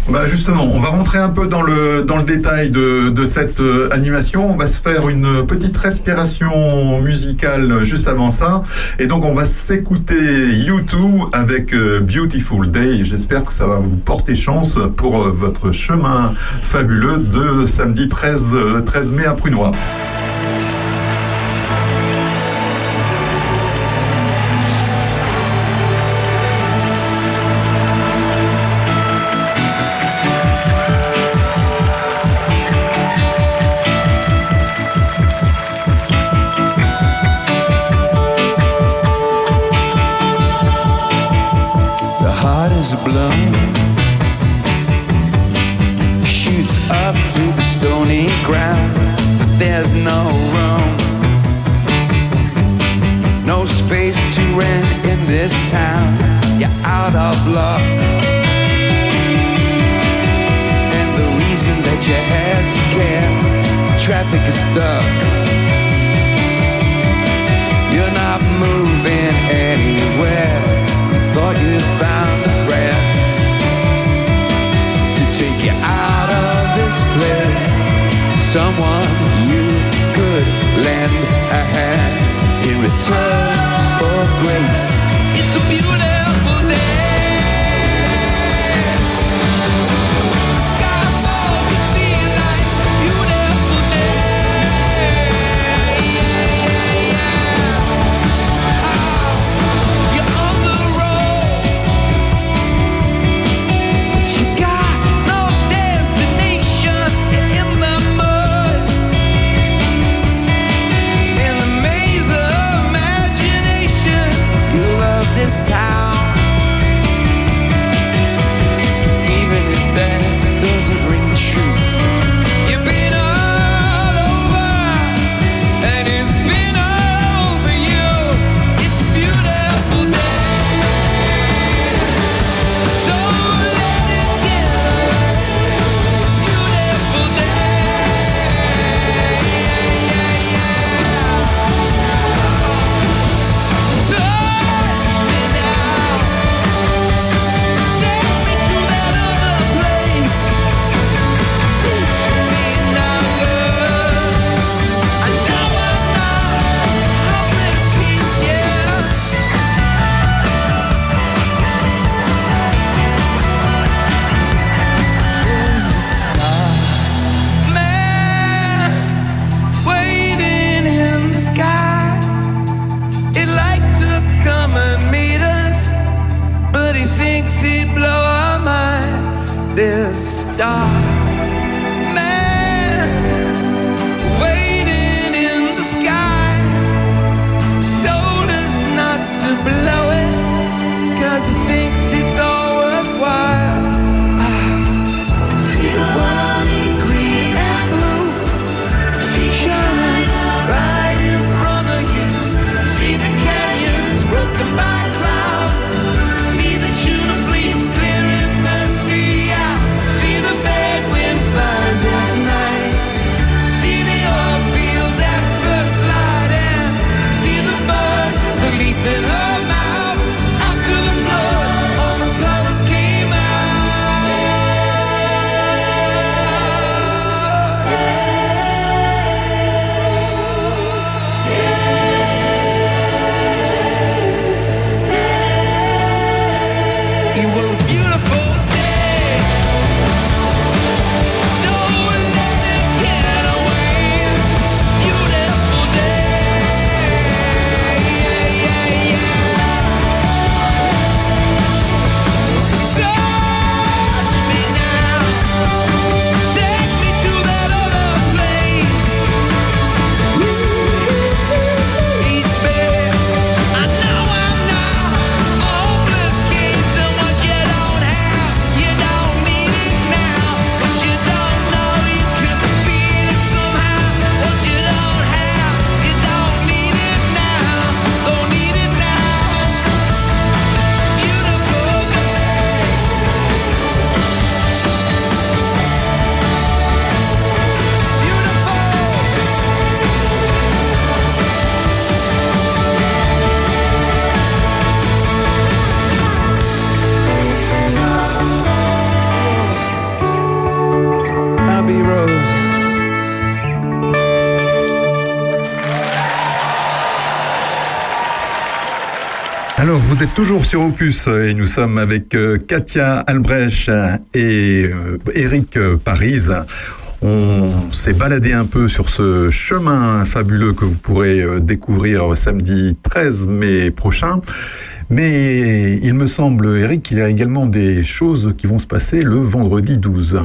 Bah justement, on va rentrer un peu dans le, dans le détail de, de cette euh, animation. On va se faire une petite respiration musicale juste avant ça. Et donc, on va s'écouter U2 avec euh, Beautiful Day. J'espère que ça va vous porter chance pour votre chemin fabuleux de samedi 13, euh, 13 mai à Prunois. Traffic is stuck. You're not moving anywhere. You thought you found a friend to take you out of this place. Someone you could lend a hand in return vous êtes toujours sur Opus et nous sommes avec euh, Katia Albrecht et euh, Eric Paris. On s'est baladé un peu sur ce chemin fabuleux que vous pourrez euh, découvrir samedi 13 mai prochain. Mais il me semble, Eric, qu'il y a également des choses qui vont se passer le vendredi 12.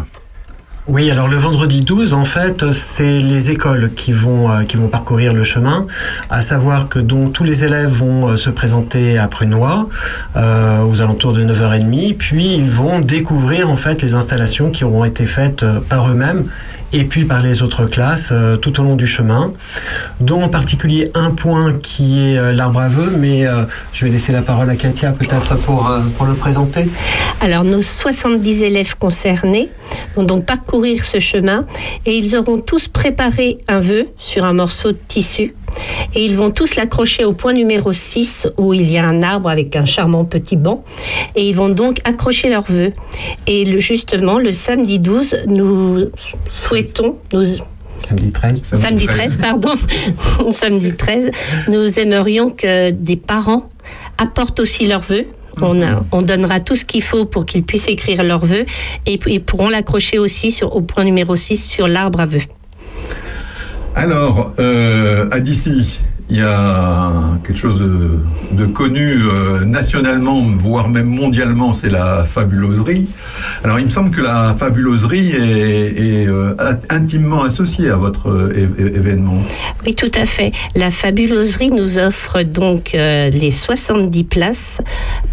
Oui, alors le vendredi 12, en fait, c'est les écoles qui vont, euh, qui vont parcourir le chemin, à savoir que donc tous les élèves vont euh, se présenter à Prunois euh, aux alentours de 9h30, puis ils vont découvrir en fait les installations qui auront été faites par eux-mêmes et puis par les autres classes euh, tout au long du chemin, dont en particulier un point qui est euh, l'arbre à vœux, mais euh, je vais laisser la parole à Katia peut-être pour, pour le présenter. Alors, nos 70 élèves concernés vont donc parcourir ce chemin et ils auront tous préparé un vœu sur un morceau de tissu. Et ils vont tous l'accrocher au point numéro 6 où il y a un arbre avec un charmant petit banc. Et ils vont donc accrocher leur vœu. Et le- justement, le samedi 12, nous souhaitons, nous, Samedi 13. Samedi 13, pardon. Samedi 13, nous aimerions que des parents apportent aussi leurs vœux. On, a- on donnera tout ce qu'il faut pour qu'ils puissent écrire leurs vœux et ils pourront l'accrocher aussi sur, au point numéro 6 sur l'arbre à vœux. Alors, euh, à d'ici, il y a quelque chose de, connu euh, nationalement, voire même mondialement, c'est la fabuloserie. Alors, il me semble que la fabuloserie est, euh, intimement associée à votre euh, événement. Oui, tout à fait. La fabuloserie nous offre donc les 70 places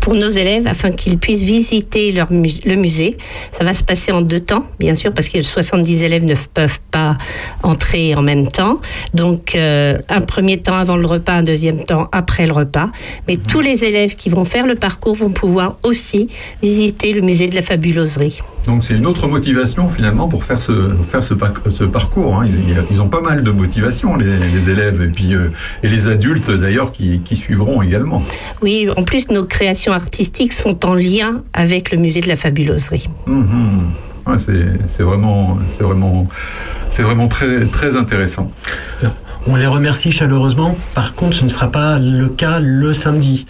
pour nos élèves afin qu'ils puissent visiter leur le musée. Ça va se passer en deux temps, bien sûr, parce que 70 élèves ne peuvent pas entrer en même temps. Donc, un premier temps avant le repas, un deuxième temps après le repas. Mais tous les élèves qui vont faire le parcours vont pouvoir aussi visiter le musée de la fabuloserie. Donc, c'est une autre motivation finalement pour faire ce, faire ce, par- ce parcours. hein. Ils, ils ont pas mal de motivation, les, les élèves, et puis euh, et les adultes d'ailleurs qui, qui suivront également. Oui, en plus, nos créations artistiques sont en lien avec le musée de la fabuloserie. Mhm. Ouais, c'est c'est vraiment, c'est vraiment, c'est vraiment très, très intéressant. On les remercie chaleureusement. Par contre, ce ne sera pas le cas le samedi.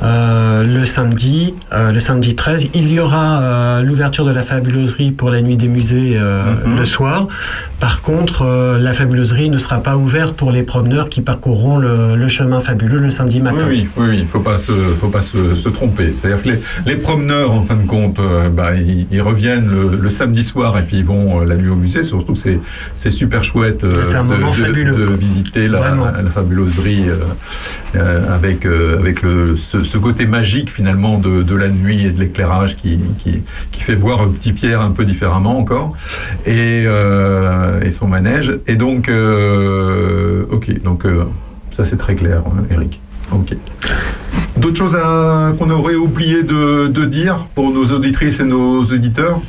Euh, le samedi, euh, le samedi 13, il y aura euh, l'ouverture de la fabuloserie pour la nuit des musées Mhm. le soir. Par contre, la fabuloserie ne sera pas ouverte pour les promeneurs qui parcourront le, le chemin fabuleux le samedi matin. Oui, oui, oui, il faut pas se, faut pas se, se tromper. C'est-à-dire que les, les promeneurs, en fin de compte, bah, ils, ils reviennent le, le samedi soir et puis ils vont la nuit au musée. Surtout, c'est, super chouette C'est un moment de- fabuleux. de visiter la, fabuloserie euh, euh, avec, euh, avec le, ce, ce côté magique finalement de, de la nuit et de l'éclairage qui, qui, qui fait voir Petit Pierre un peu différemment encore et, euh, et son manège. Et donc, ok, donc ça c'est très clair, Eric. Ok. D'autres choses à- qu'on aurait oublié de, de dire pour nos auditrices et nos auditeurs?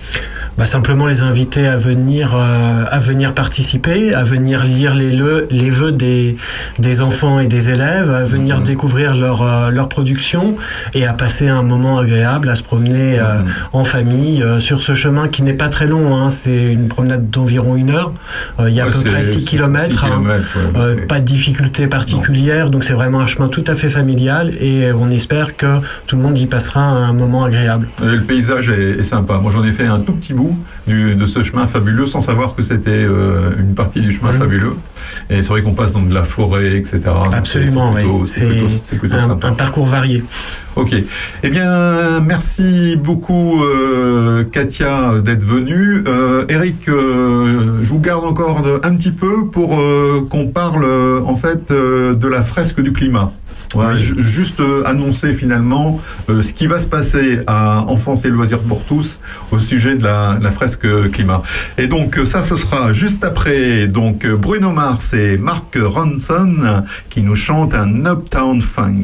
Bah, simplement les inviter à venir, euh, à venir participer, à venir lire les, le- les vœux des, des enfants et des élèves, à venir découvrir leur, euh, leur production et à passer un moment agréable, à se promener euh, en famille sur ce chemin qui n'est pas très long. hein. c'est une promenade d'environ une heure. Il y a à peu près 6 c'est- km. ouais, c'est- pas de difficulté particulière, donc c'est vraiment un chemin tout à fait familial et on espère que tout le monde y passera un moment agréable. Le paysage est, est sympa. Moi, j'en ai fait un tout petit bout du- de ce chemin fabuleux sans savoir que c'était euh, une partie du Mmh. chemin fabuleux. Et c'est vrai qu'on passe dans de la forêt, etc. Absolument, c'est plutôt- oui. Plutôt, plutôt un, sympa. un parcours varié. Ok. Eh bien, merci beaucoup, euh, Katia, d'être venue. Euh, Eric, euh, je vous garde encore de- un petit peu pour qu'on parle, en fait, de la fresque du climat. Voilà, ju- juste euh, annoncer finalement euh, ce qui va se passer à Enfance et Loisirs pour tous au sujet de la, la fresque climat. Et donc euh, ça, ce sera juste après donc euh, Bruno Mars et Mark Ronson qui nous chantent un Uptown Funk.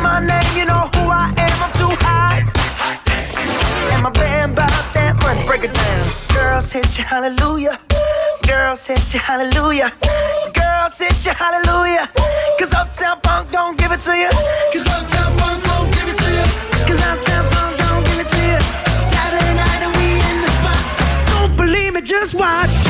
Say my name, you know who I am. I'm too hot. And my band that money. Break it down. Girls hit you, hallelujah. Girls hit you, hallelujah. Girls hit you, hallelujah. Cause Uptown Funk don't give it to you. Cause Uptown Funk don't give it to you. Cause Uptown Funk don't give it to you. Saturday night and we in the spot. Don't believe me, just watch.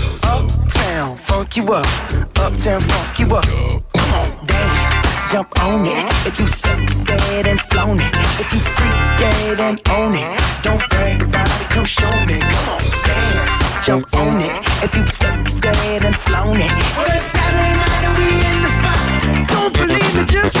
Uptown, funk you up. Uptown, funk you up. Come on, dance, jump on it. If you sexed and flown it, if you freak dead and own it, don't brag about it. Come show me. Come on, dance, jump on it. If you sexed and flown it, well it's Saturday night and we in the spot. Don't believe me, just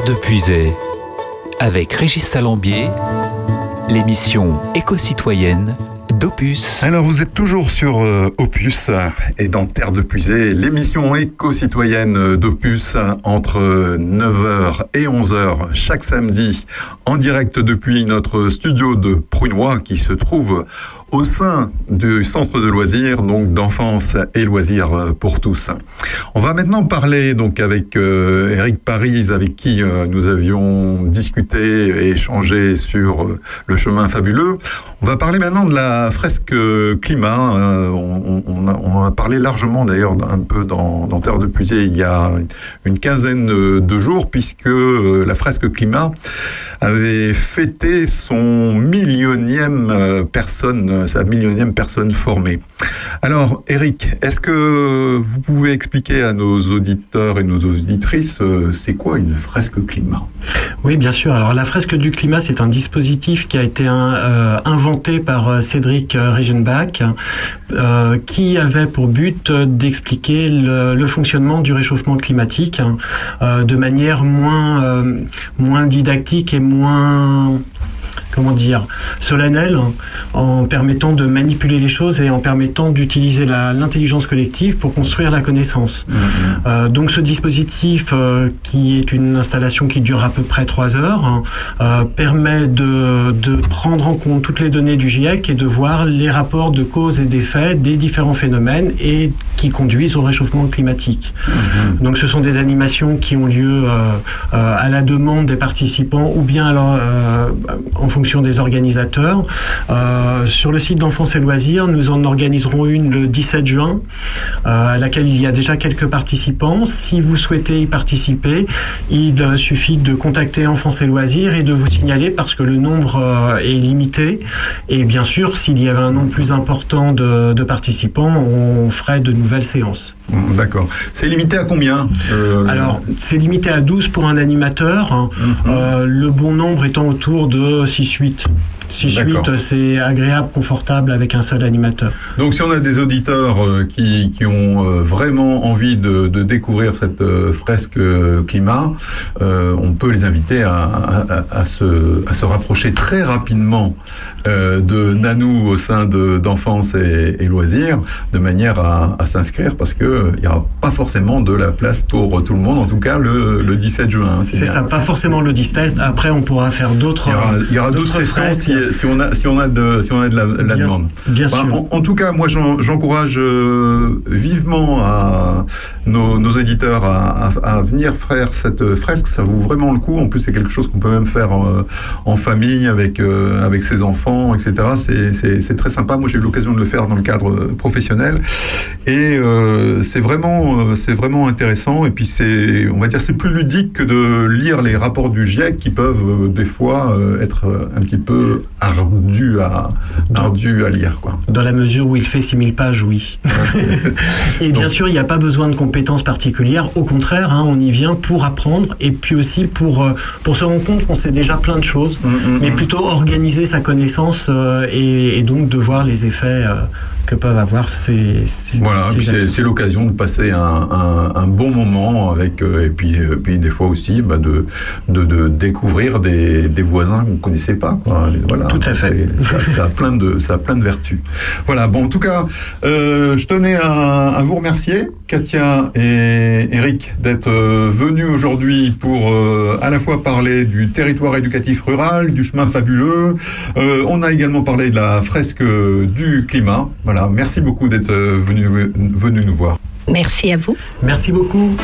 Terre de Puisay, avec Régis Salambier, l'émission éco-citoyenne d'Opus. Alors vous êtes toujours sur euh, Opus et dans Terre de Puisée, l'émission éco-citoyenne d'Opus entre 9h et 11h chaque samedi en direct depuis notre studio de Prunois qui se trouve au sein du centre de loisirs, donc d'enfance et loisirs euh, pour tous. On va maintenant parler donc avec euh, Eric Paris, avec qui euh, nous avions discuté et échangé sur euh, le chemin fabuleux. On va parler maintenant de la fresque climat. Euh, on, a, parlé largement d'ailleurs un peu dans, Terre de Puisée il y a une quinzaine de jours, puisque euh, la fresque climat avait fêté son millionième euh, personne, euh, sa millionième personne formée. Alors, Eric, est-ce que vous pouvez expliquer à nos auditeurs et nos auditrices, euh, c'est quoi une fresque climat? Oui, bien sûr. Alors la fresque du climat, c'est un dispositif qui a été euh, inventé par Cédric euh, qui avait pour but d'expliquer le, fonctionnement du réchauffement climatique hein, de manière moins, moins didactique et moins comment dire, solennelle, hein, en permettant de manipuler les choses et en permettant d'utiliser l'intelligence collective pour construire la connaissance. Euh, donc ce dispositif, euh, qui est une installation qui dure à peu près trois heures, hein, euh, permet de, de prendre en compte toutes les données du GIEC et de voir les rapports de cause et d'effet des différents phénomènes et qui conduisent au réchauffement climatique. Donc ce sont des animations qui ont lieu à la demande des participants ou bien alors en fonction des organisateurs. Euh, sur le site d'Enfance et Loisirs, nous en organiserons une le 17 juin, euh, à laquelle il y a déjà quelques participants. Si vous souhaitez y participer, il euh, suffit de contacter Enfance et Loisirs et de vous signaler parce que le nombre euh, est limité. Et bien sûr, s'il y avait un nombre plus important de, de participants, on ferait de nouvelles séances. D'accord. C'est limité à combien Alors, c'est limité à 12 pour un animateur, hein. Euh, le bon nombre étant autour de 6-8. 6-8, D'accord. c'est agréable, confortable avec un seul animateur. Donc si on a des auditeurs euh, qui, qui ont euh, vraiment envie de, de découvrir cette euh, fresque climat, on peut les inviter à, à- à- à se, à se rapprocher très rapidement de Nanou au sein de- d'enfance et, et loisirs, de manière à, s'inscrire parce que euh, il n'y aura pas forcément de la place pour tout le monde, en tout cas le, le 17 juin. hein, C'est ça, pas forcément le 17. Après, on pourra faire d'autres. Il y aura, d'autres fresques. Si, on a, si on a de, si on a de la, la Bien- demande. bien Bah, sûr. En, en tout cas, moi, j'en- j'encourage euh, vivement à nos, nos éditeurs à, à- à venir faire cette fresque. Ça vaut vraiment le coup. En plus, c'est quelque chose qu'on peut même faire euh, en famille avec euh, avec ses enfants, etc. C'est- très sympa. Moi, j'ai eu l'occasion de le faire dans le cadre professionnel, et euh, c'est vraiment euh, c'est vraiment intéressant. Et puis c'est, on va dire, c'est plus ludique que de lire les rapports du GIEC qui peuvent euh, des fois euh, être euh, un petit peu ardus à ardus à lire, quoi. Dans la mesure où il fait 6000 pages, oui. et bien sûr, il n'y a pas besoin de compétences particulières. Au contraire, hein, on y vient pour apprendre et puis aussi pour, euh, pour se rendre compte qu'on sait déjà plein de choses, mais plutôt organiser sa connaissance euh, et, et donc de voir les effets euh, que peuvent avoir ces. ces Voilà, c'est, l'occasion de passer un, un- un bon moment avec, euh, et puis, euh, puis des fois aussi bah, de, de, de découvrir des, des voisins qu'on ne connaissait pas. Quoi. Et Voilà, Tout à fait. Ça, ça a plein de, ça a plein de vertus. Voilà, bon, en tout cas, euh, je tenais à, à vous remercier, Katia et Eric, d'être euh, venus aujourd'hui pour euh, à la fois parler du territoire éducatif rural, du chemin fabuleux. Euh, on a également parlé de la fresque du climat. Voilà, merci beaucoup d'être venu, venu nous voir. Merci à vous. Merci beaucoup.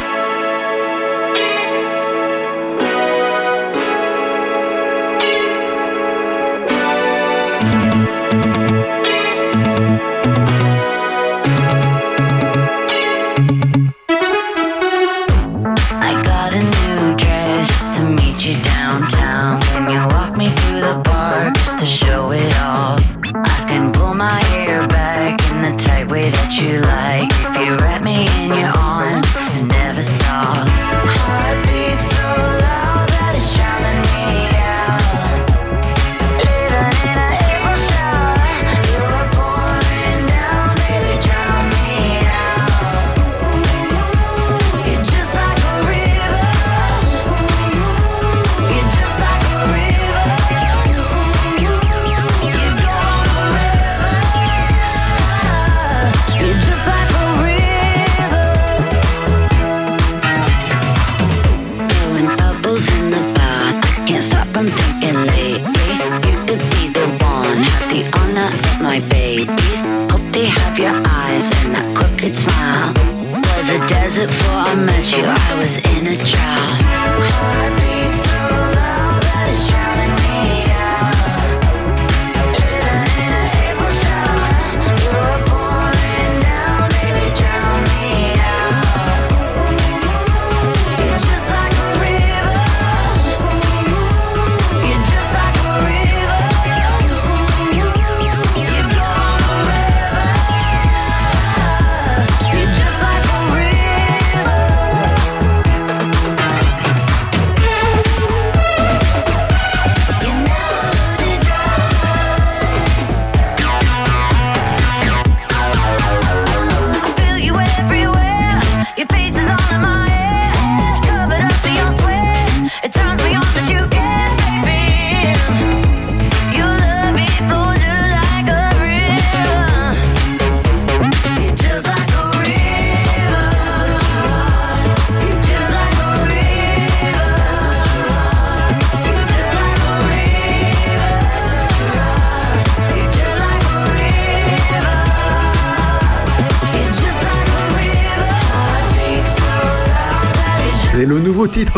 you, I was in a drought.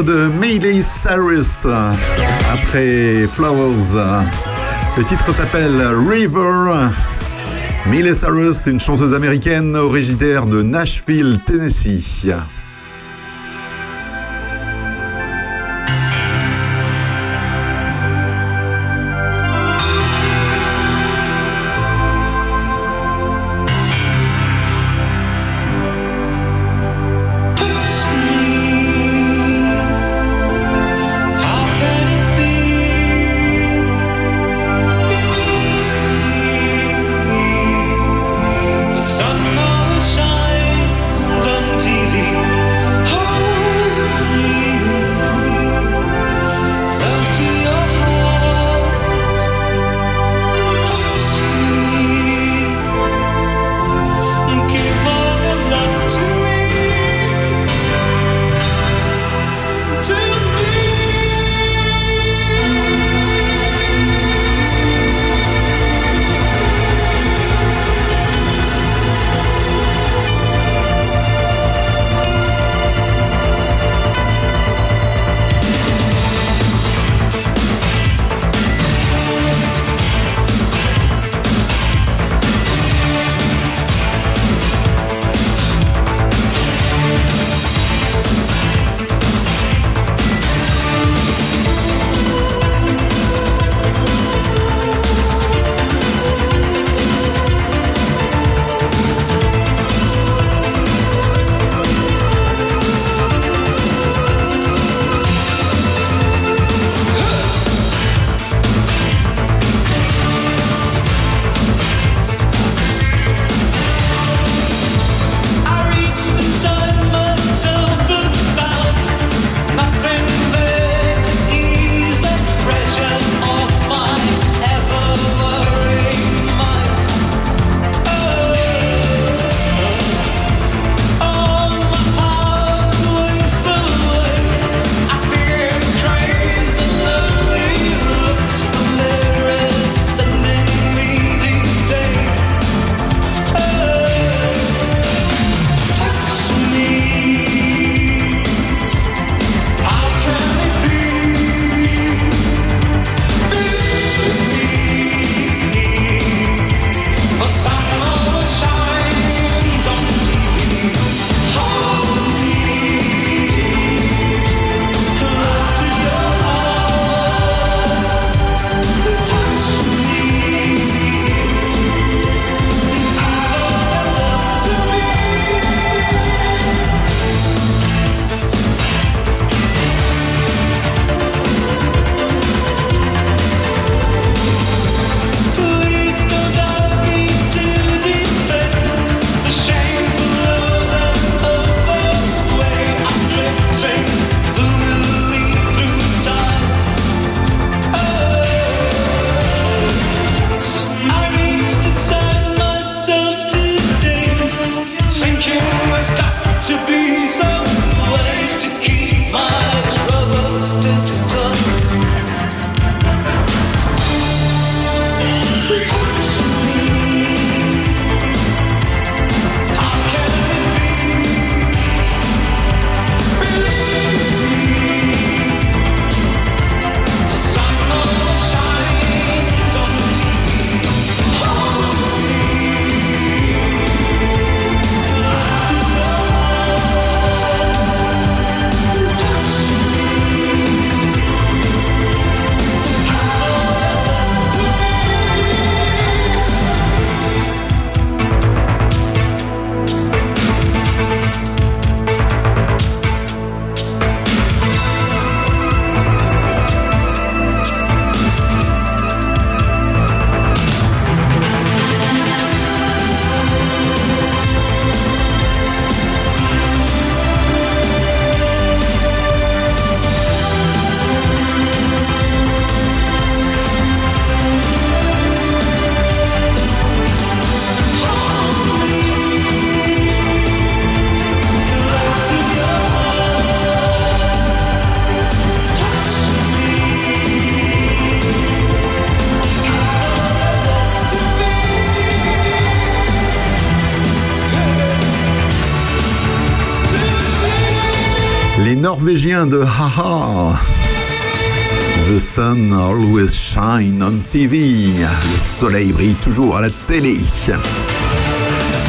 de Mayday Cyrus après Flowers. Le titre s'appelle River. Miley Cyrus, une chanteuse américaine originaire de Nashville, Tennessee. The sun always on TV. Le soleil brille toujours à la télé.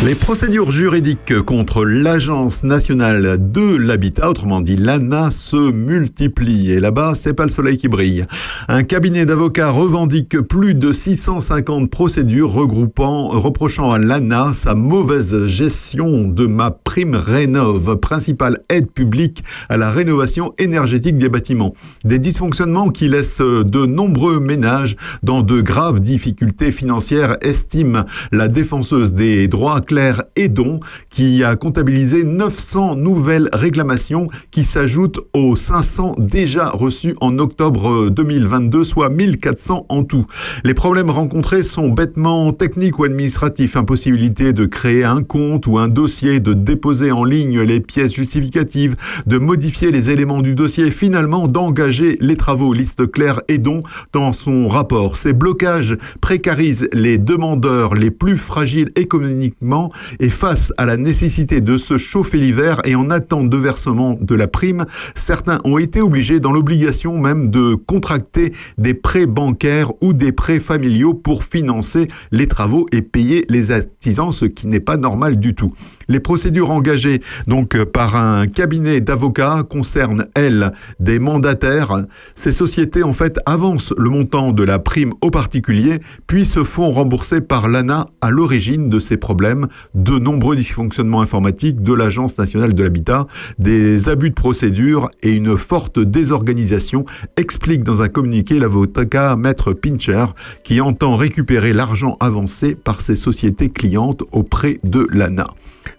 Les procédures juridiques contre l'Agence nationale de l'habitat, autrement dit l'ANA, se multiplient. Et là-bas, c'est pas le soleil qui brille. Un cabinet d'avocats revendique plus de 650 procédures regroupant, reprochant à l'ANA sa mauvaise gestion de ma prime rénove, principale aide publique à la rénovation énergétique des bâtiments. Des dysfonctionnements qui laissent de nombreux ménages dans de graves difficultés financières, estime la défenseuse des droits Claire Edon, qui a comptabilisé 900 nouvelles réclamations qui s'ajoutent aux 500 déjà reçues en octobre 2022, soit 1400 en tout. Les problèmes rencontrés sont bêtement techniques ou administratifs. Impossibilité de créer un compte ou un dossier, de déposer en ligne les pièces justificatives, de modifier les éléments du dossier et finalement d'engager les travaux. Liste Claire Edon dans son rapport. Ces blocages précarisent les demandeurs les plus fragiles économiquement et face à la nécessité de se chauffer l'hiver et en attente de versement de la prime, certains ont été obligés dans l'obligation même de contracter des prêts bancaires ou des prêts familiaux pour financer les travaux et payer les artisans, ce qui n'est pas normal du tout. Les procédures engagées donc par un cabinet d'avocats concernent, elles, des mandataires. Ces sociétés, en fait, avancent le montant de la prime aux particuliers, puis se font rembourser par l'ANA à l'origine de ces problèmes de nombreux dysfonctionnements informatiques de l'Agence nationale de l'habitat, des abus de procédure et une forte désorganisation, explique dans un communiqué l'avocat Maître Pincher, qui entend récupérer l'argent avancé par ses sociétés clientes auprès de l'ANA.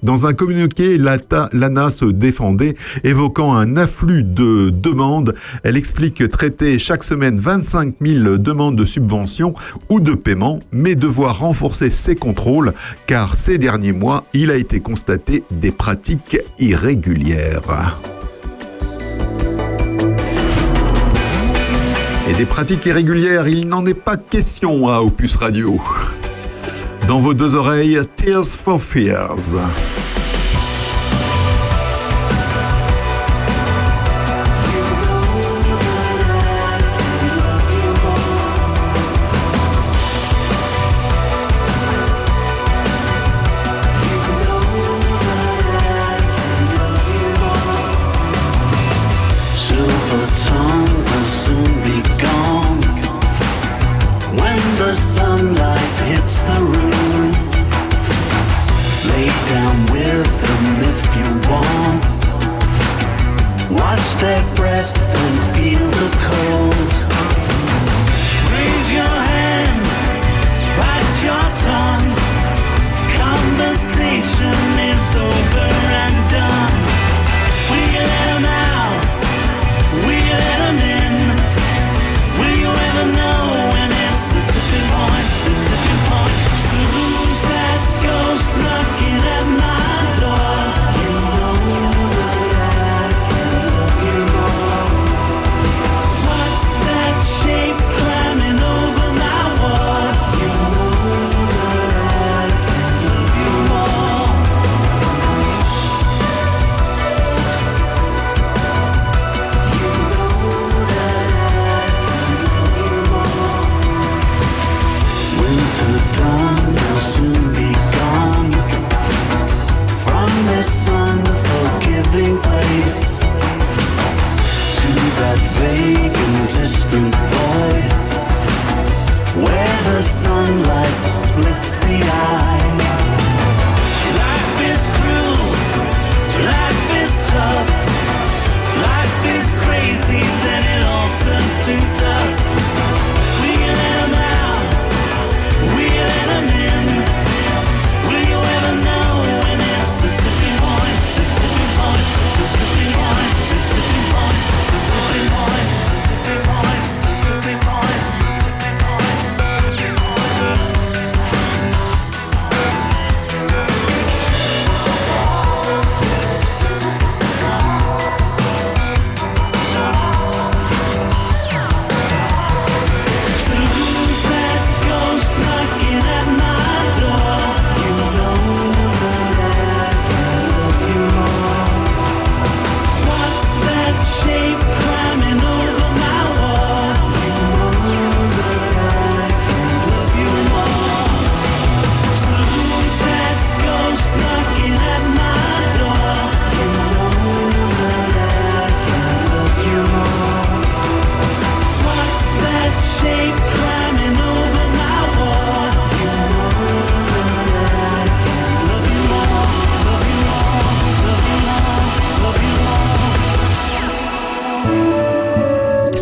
Dans un communiqué, l'ANA se défendait, évoquant un afflux de demandes. Elle explique traiter chaque semaine 25 000 demandes de subventions ou de paiement, mais devoir renforcer ses contrôles, car ces derniers mois, il a été constaté des pratiques irrégulières. Et des pratiques irrégulières, il n'en est pas question à Opus Radio. Dans vos deux oreilles, Tears for Fears.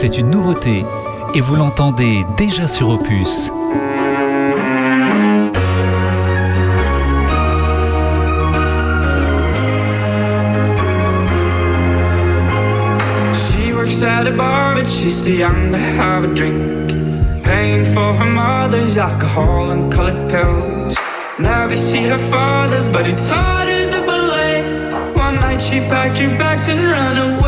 C'est une nouveauté et vous l'entendez déjà sur Opus. She works at a bar, but she's too young to have a drink. Paying for her mother's alcohol and colored pills. Never see her father, but he taught her the ballet. One night she packed her bags and ran away.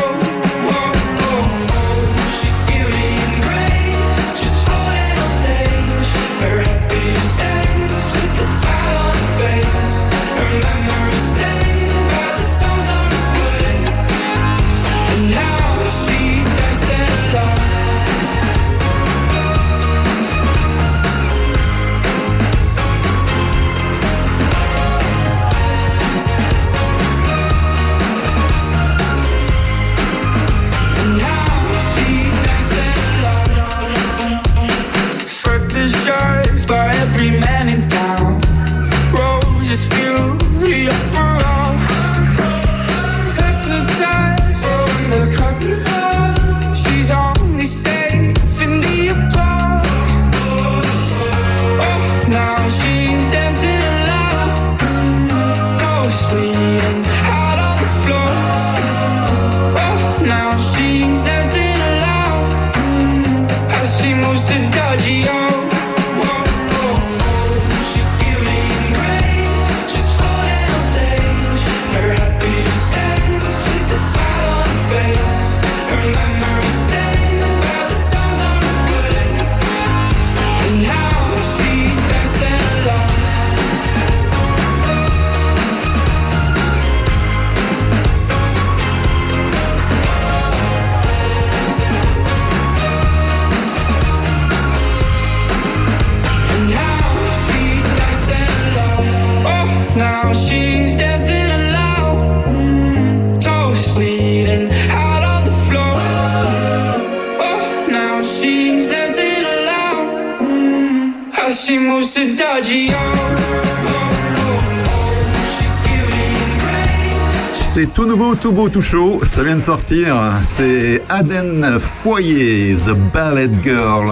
Tout nouveau, tout beau, tout chaud. Ça vient de sortir. C'est Aden Foyer, The Ballet Girl,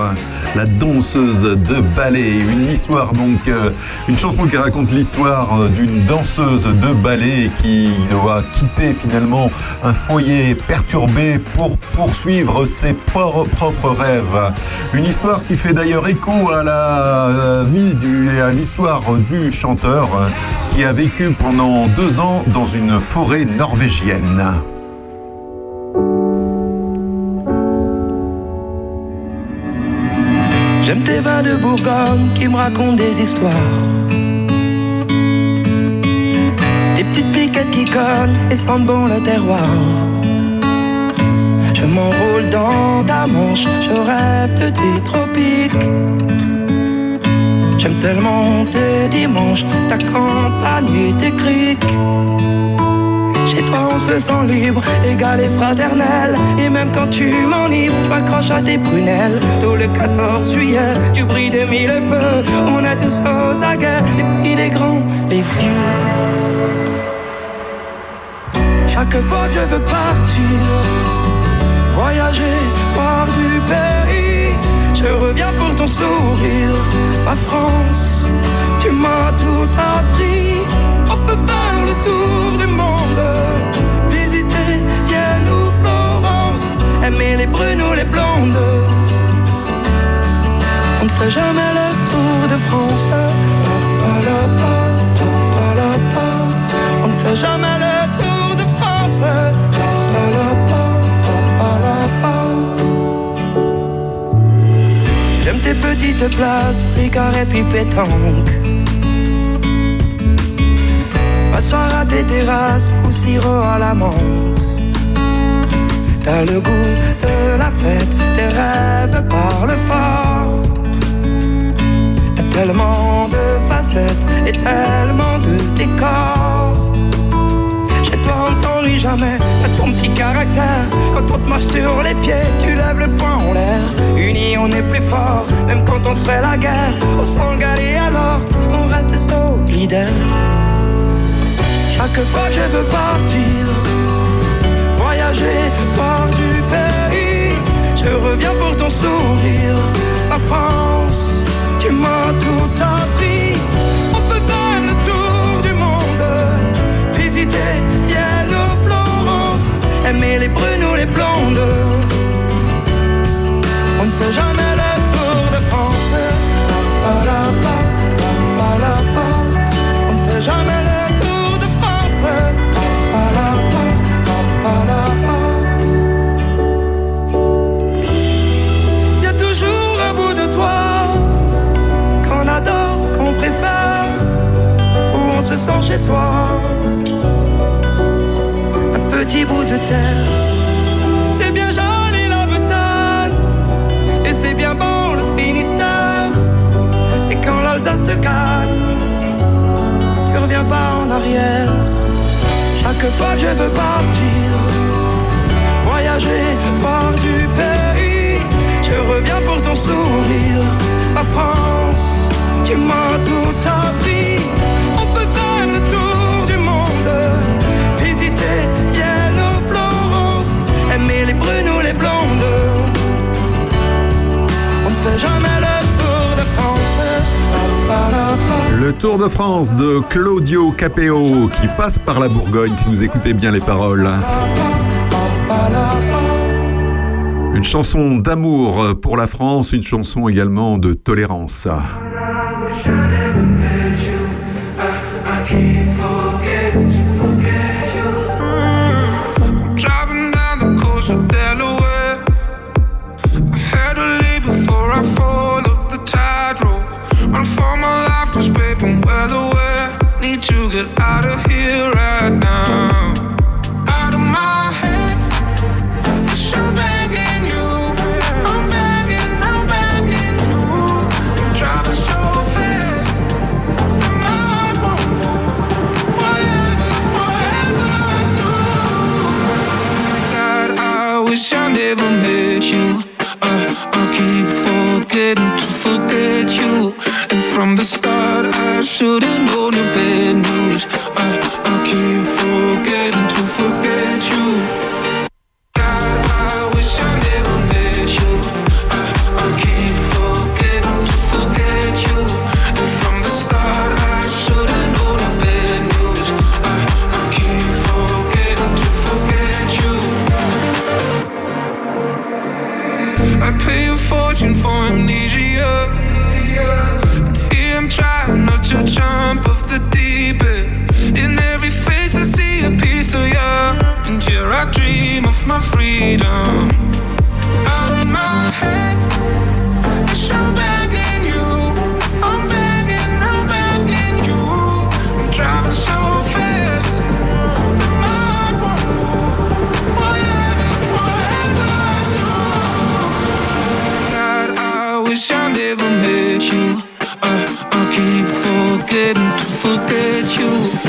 la danseuse de ballet. Une histoire donc, euh, une chanson qui raconte l'histoire euh, d'une danseuse de ballet qui doit quitter finalement un foyer perturbé pour poursuivre ses propres rêves. Une histoire qui fait d'ailleurs écho à la euh, vie et à l'histoire du chanteur qui a vécu pendant deux ans dans une forêt norvégienne. J'aime tes vins de Bourgogne qui me racontent des histoires. Des petites piquettes qui cognent et sentent bon le terroir. Je m'enroule dans ta manche, je rêve de tes tropiques. J'aime tellement tes dimanches, ta campagne tes criques. Chez toi on se sent libre, égal et fraternel. Et même quand tu m'enivres, tu m'accroches à tes prunelles. Tôt le 14 juillet, tu brilles de mille feux. On est tous aux aguets, les petits, les grands, les vieux. Chaque fois je veux partir Voyager, voir du pays. Je reviens pour ton sourire France, tu m'as tout appris. On peut faire le tour du monde. Visiter Vienne ou Florence. Aimer les brunes ou les blondes. On ne fait jamais le tour de France. On ne fait jamais le tour de France Tes petites places, Ricard et puis pétanque M'asseoir à tes terrasses ou sirop à la menthe. T'as le goût de la fête, tes rêves parlent fort. T'as tellement de facettes et tellement de décors jamais à ton petit caractère. Quand on te marche sur les pieds, tu lèves le poing en l'air. Unis, on est plus fort, même quand on se fait la guerre. On s'engale et alors, on reste solidaire. Chaque fois que je veux partir, voyager, voir du pays, je reviens pour ton sourire. La France, tu m'as tout appris. Aimer les brunes ou les blondes. On ne fait jamais le tour de France. On ne fait jamais le tour de France. Pa. Y a toujours un bout de toi qu'on adore, qu'on préfère, où on se sent chez soi. C'est bien joli la Bretagne, et c'est bien bon le Finistère. Et quand l'Alsace te gagne, tu reviens pas en arrière. Chaque fois que je veux partir, voyager, voir du pays, je reviens pour ton sourire. La France, tu m'as tout appris. Le tour de France. Le Tour de France de Claudio Capeo qui passe par la Bourgogne si vous écoutez bien les paroles. Une chanson d'amour pour la France, une chanson également de tolérance. Get out of here right now. Out of my head. Begging you. I'm begging, I'm begging you. I'm driving so fast. my heart won't I do. God, I wish I never met you. Uh, I keep forgetting to from the start, I should've known your bad news. Uh, I keep forgetting to forget you. Forgetting to forget you.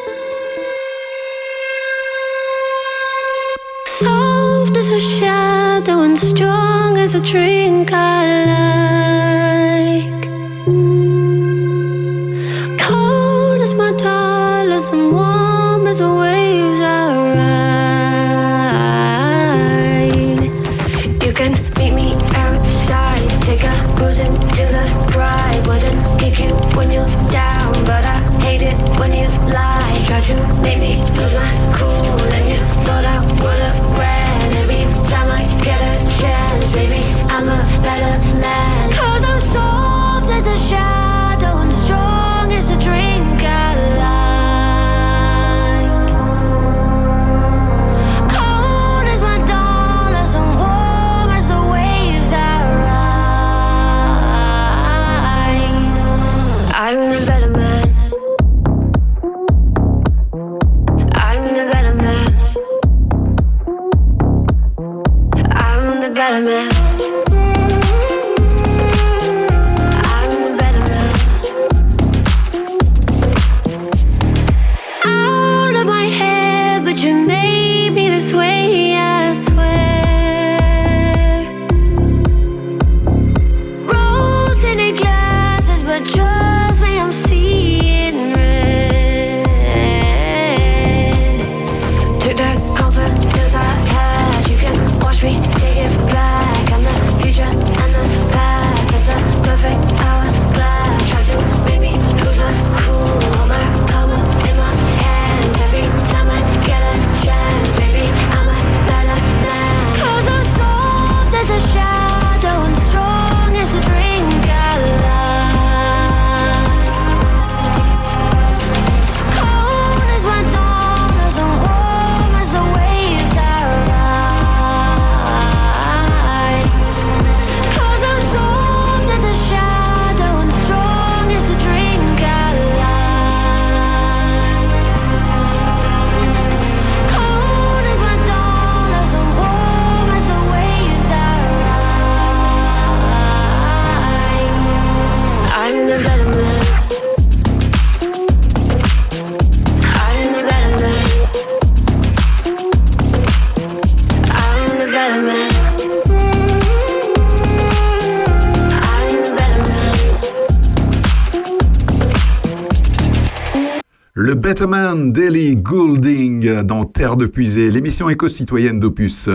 Daily Goulding dans Terre de Puisée, l'émission éco-citoyenne d'Opus.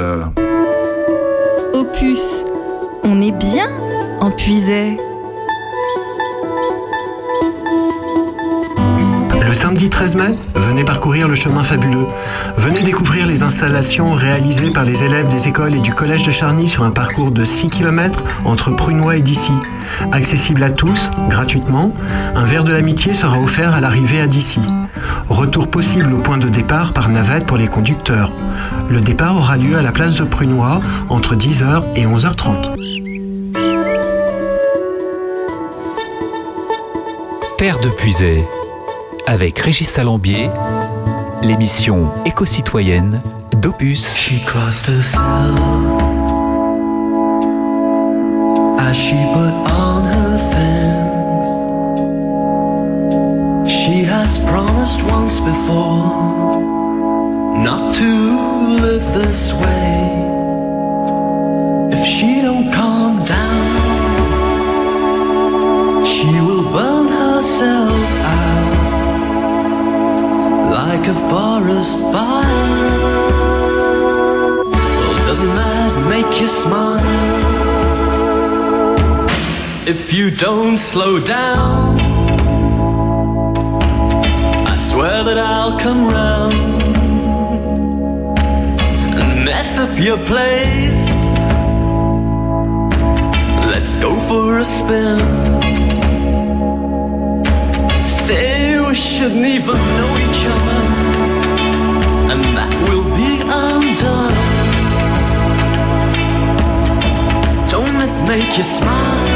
Opus, on est bien en Puisée. Samedi 13 mai, venez parcourir le chemin fabuleux. Venez découvrir les installations réalisées par les élèves des écoles et du collège de Charny sur un parcours de 6 km entre Prunois et Dissy. Accessible à tous, gratuitement, un verre de l'amitié sera offert à l'arrivée à Dissy. Retour possible au point de départ par navette pour les conducteurs. Le départ aura lieu à la place de Prunois entre 10h et 11h30. Terre de Puisay, avec Régis Salambier, l'émission éco-citoyenne d'Opus. as she put on her things. She has promised once before not to live this way. If you don't slow down. I swear that I'll come round and mess up your place. Let's go for a spin. Say we shouldn't even know each other, and that will be undone. Don't it make you smile?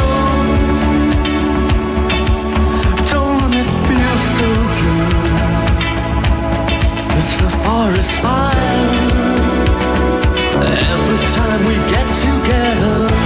It's the forest fire. Every time we get together.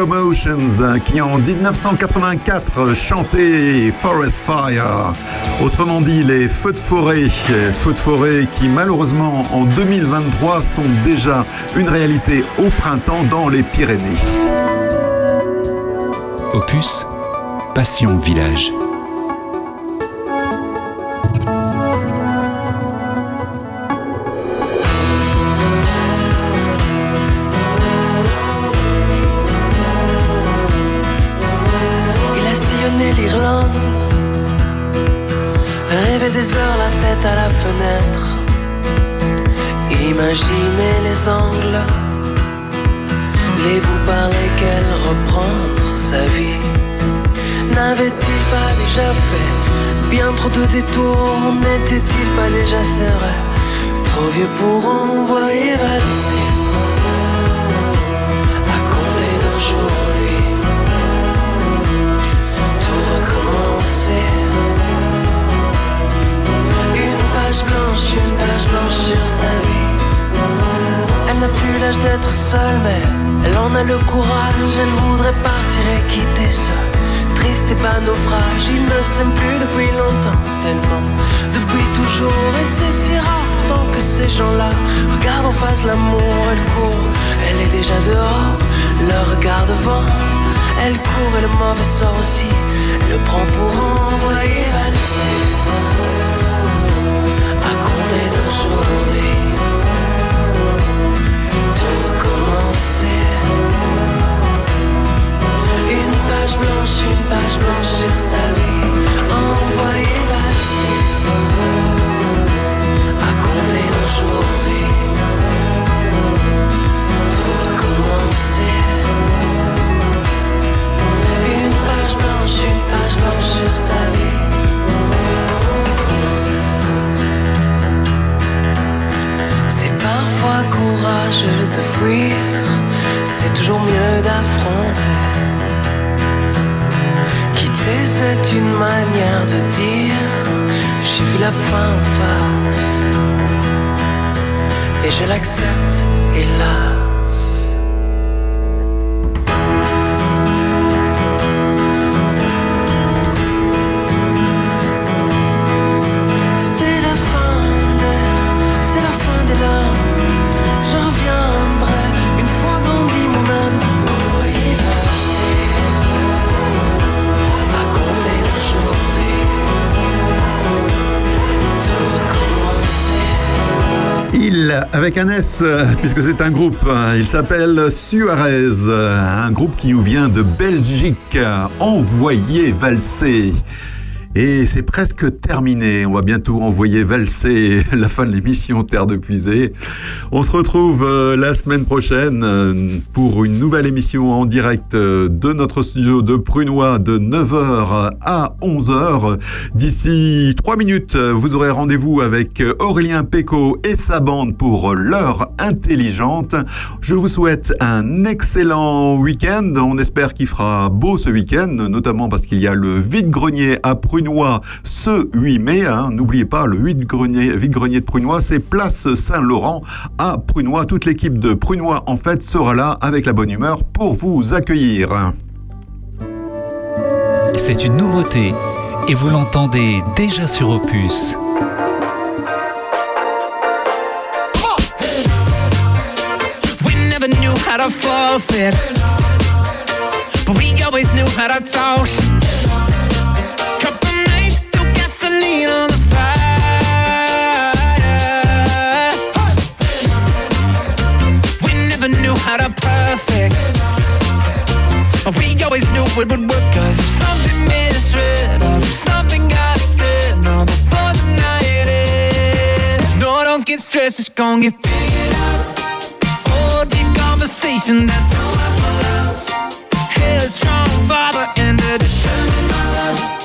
Commotions qui en 1984 chantaient Forest Fire. Autrement dit, les feux de forêt. Feux de forêt qui malheureusement en 2023 sont déjà une réalité au printemps dans les Pyrénées. Opus, Passion Village. J'ai vu la fin en face, et je l'accepte, hélas. C'est avec un S, puisque c'est un groupe, il s'appelle Suarez, un groupe qui nous vient de Belgique, envoyé valser. Et c'est presque terminé. On va bientôt envoyer valser la fin de l'émission Terre de Puisée. On se retrouve euh, la semaine prochaine euh, pour une nouvelle émission en direct euh, de notre studio de Prunois de 9h à 11h. D'ici 3 minutes, vous aurez rendez-vous avec Aurélien Péco et sa bande pour l'heure intelligente. Je vous souhaite un excellent week-end. On espère qu'il fera beau ce week-end, notamment parce qu'il y a le vide-grenier à Prunois ce 8 mai. hein. N'oubliez pas, le vide-grenier vide-grenier de Prunois, c'est place Saint-Laurent à Prunois. Toute l'équipe de Prunois, en fait, sera là avec la bonne humeur pour vous accueillir. C'est une nouveauté et vous l'entendez déjà sur Opus. We never knew how to forfeit, but we always knew how to toss. That perfect But we always knew it would work us Something made us written Something got said no one allows. Headstrong father and a determined mother.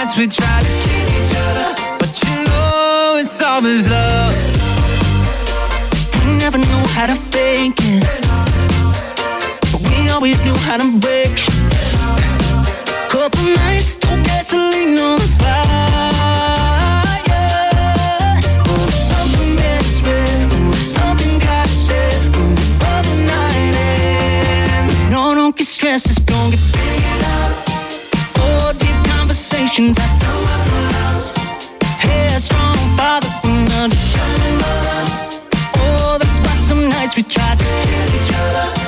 Nights we try to kill each other. But you know it's always love. We never knew how to fake it. But we always knew how to break. Couple nights, threw gasoline on the fire. Something. Oh, something got the night ends. conversations at the Headstrong, father, undetermined mother. Oh, that's why some nights we try to kill each other.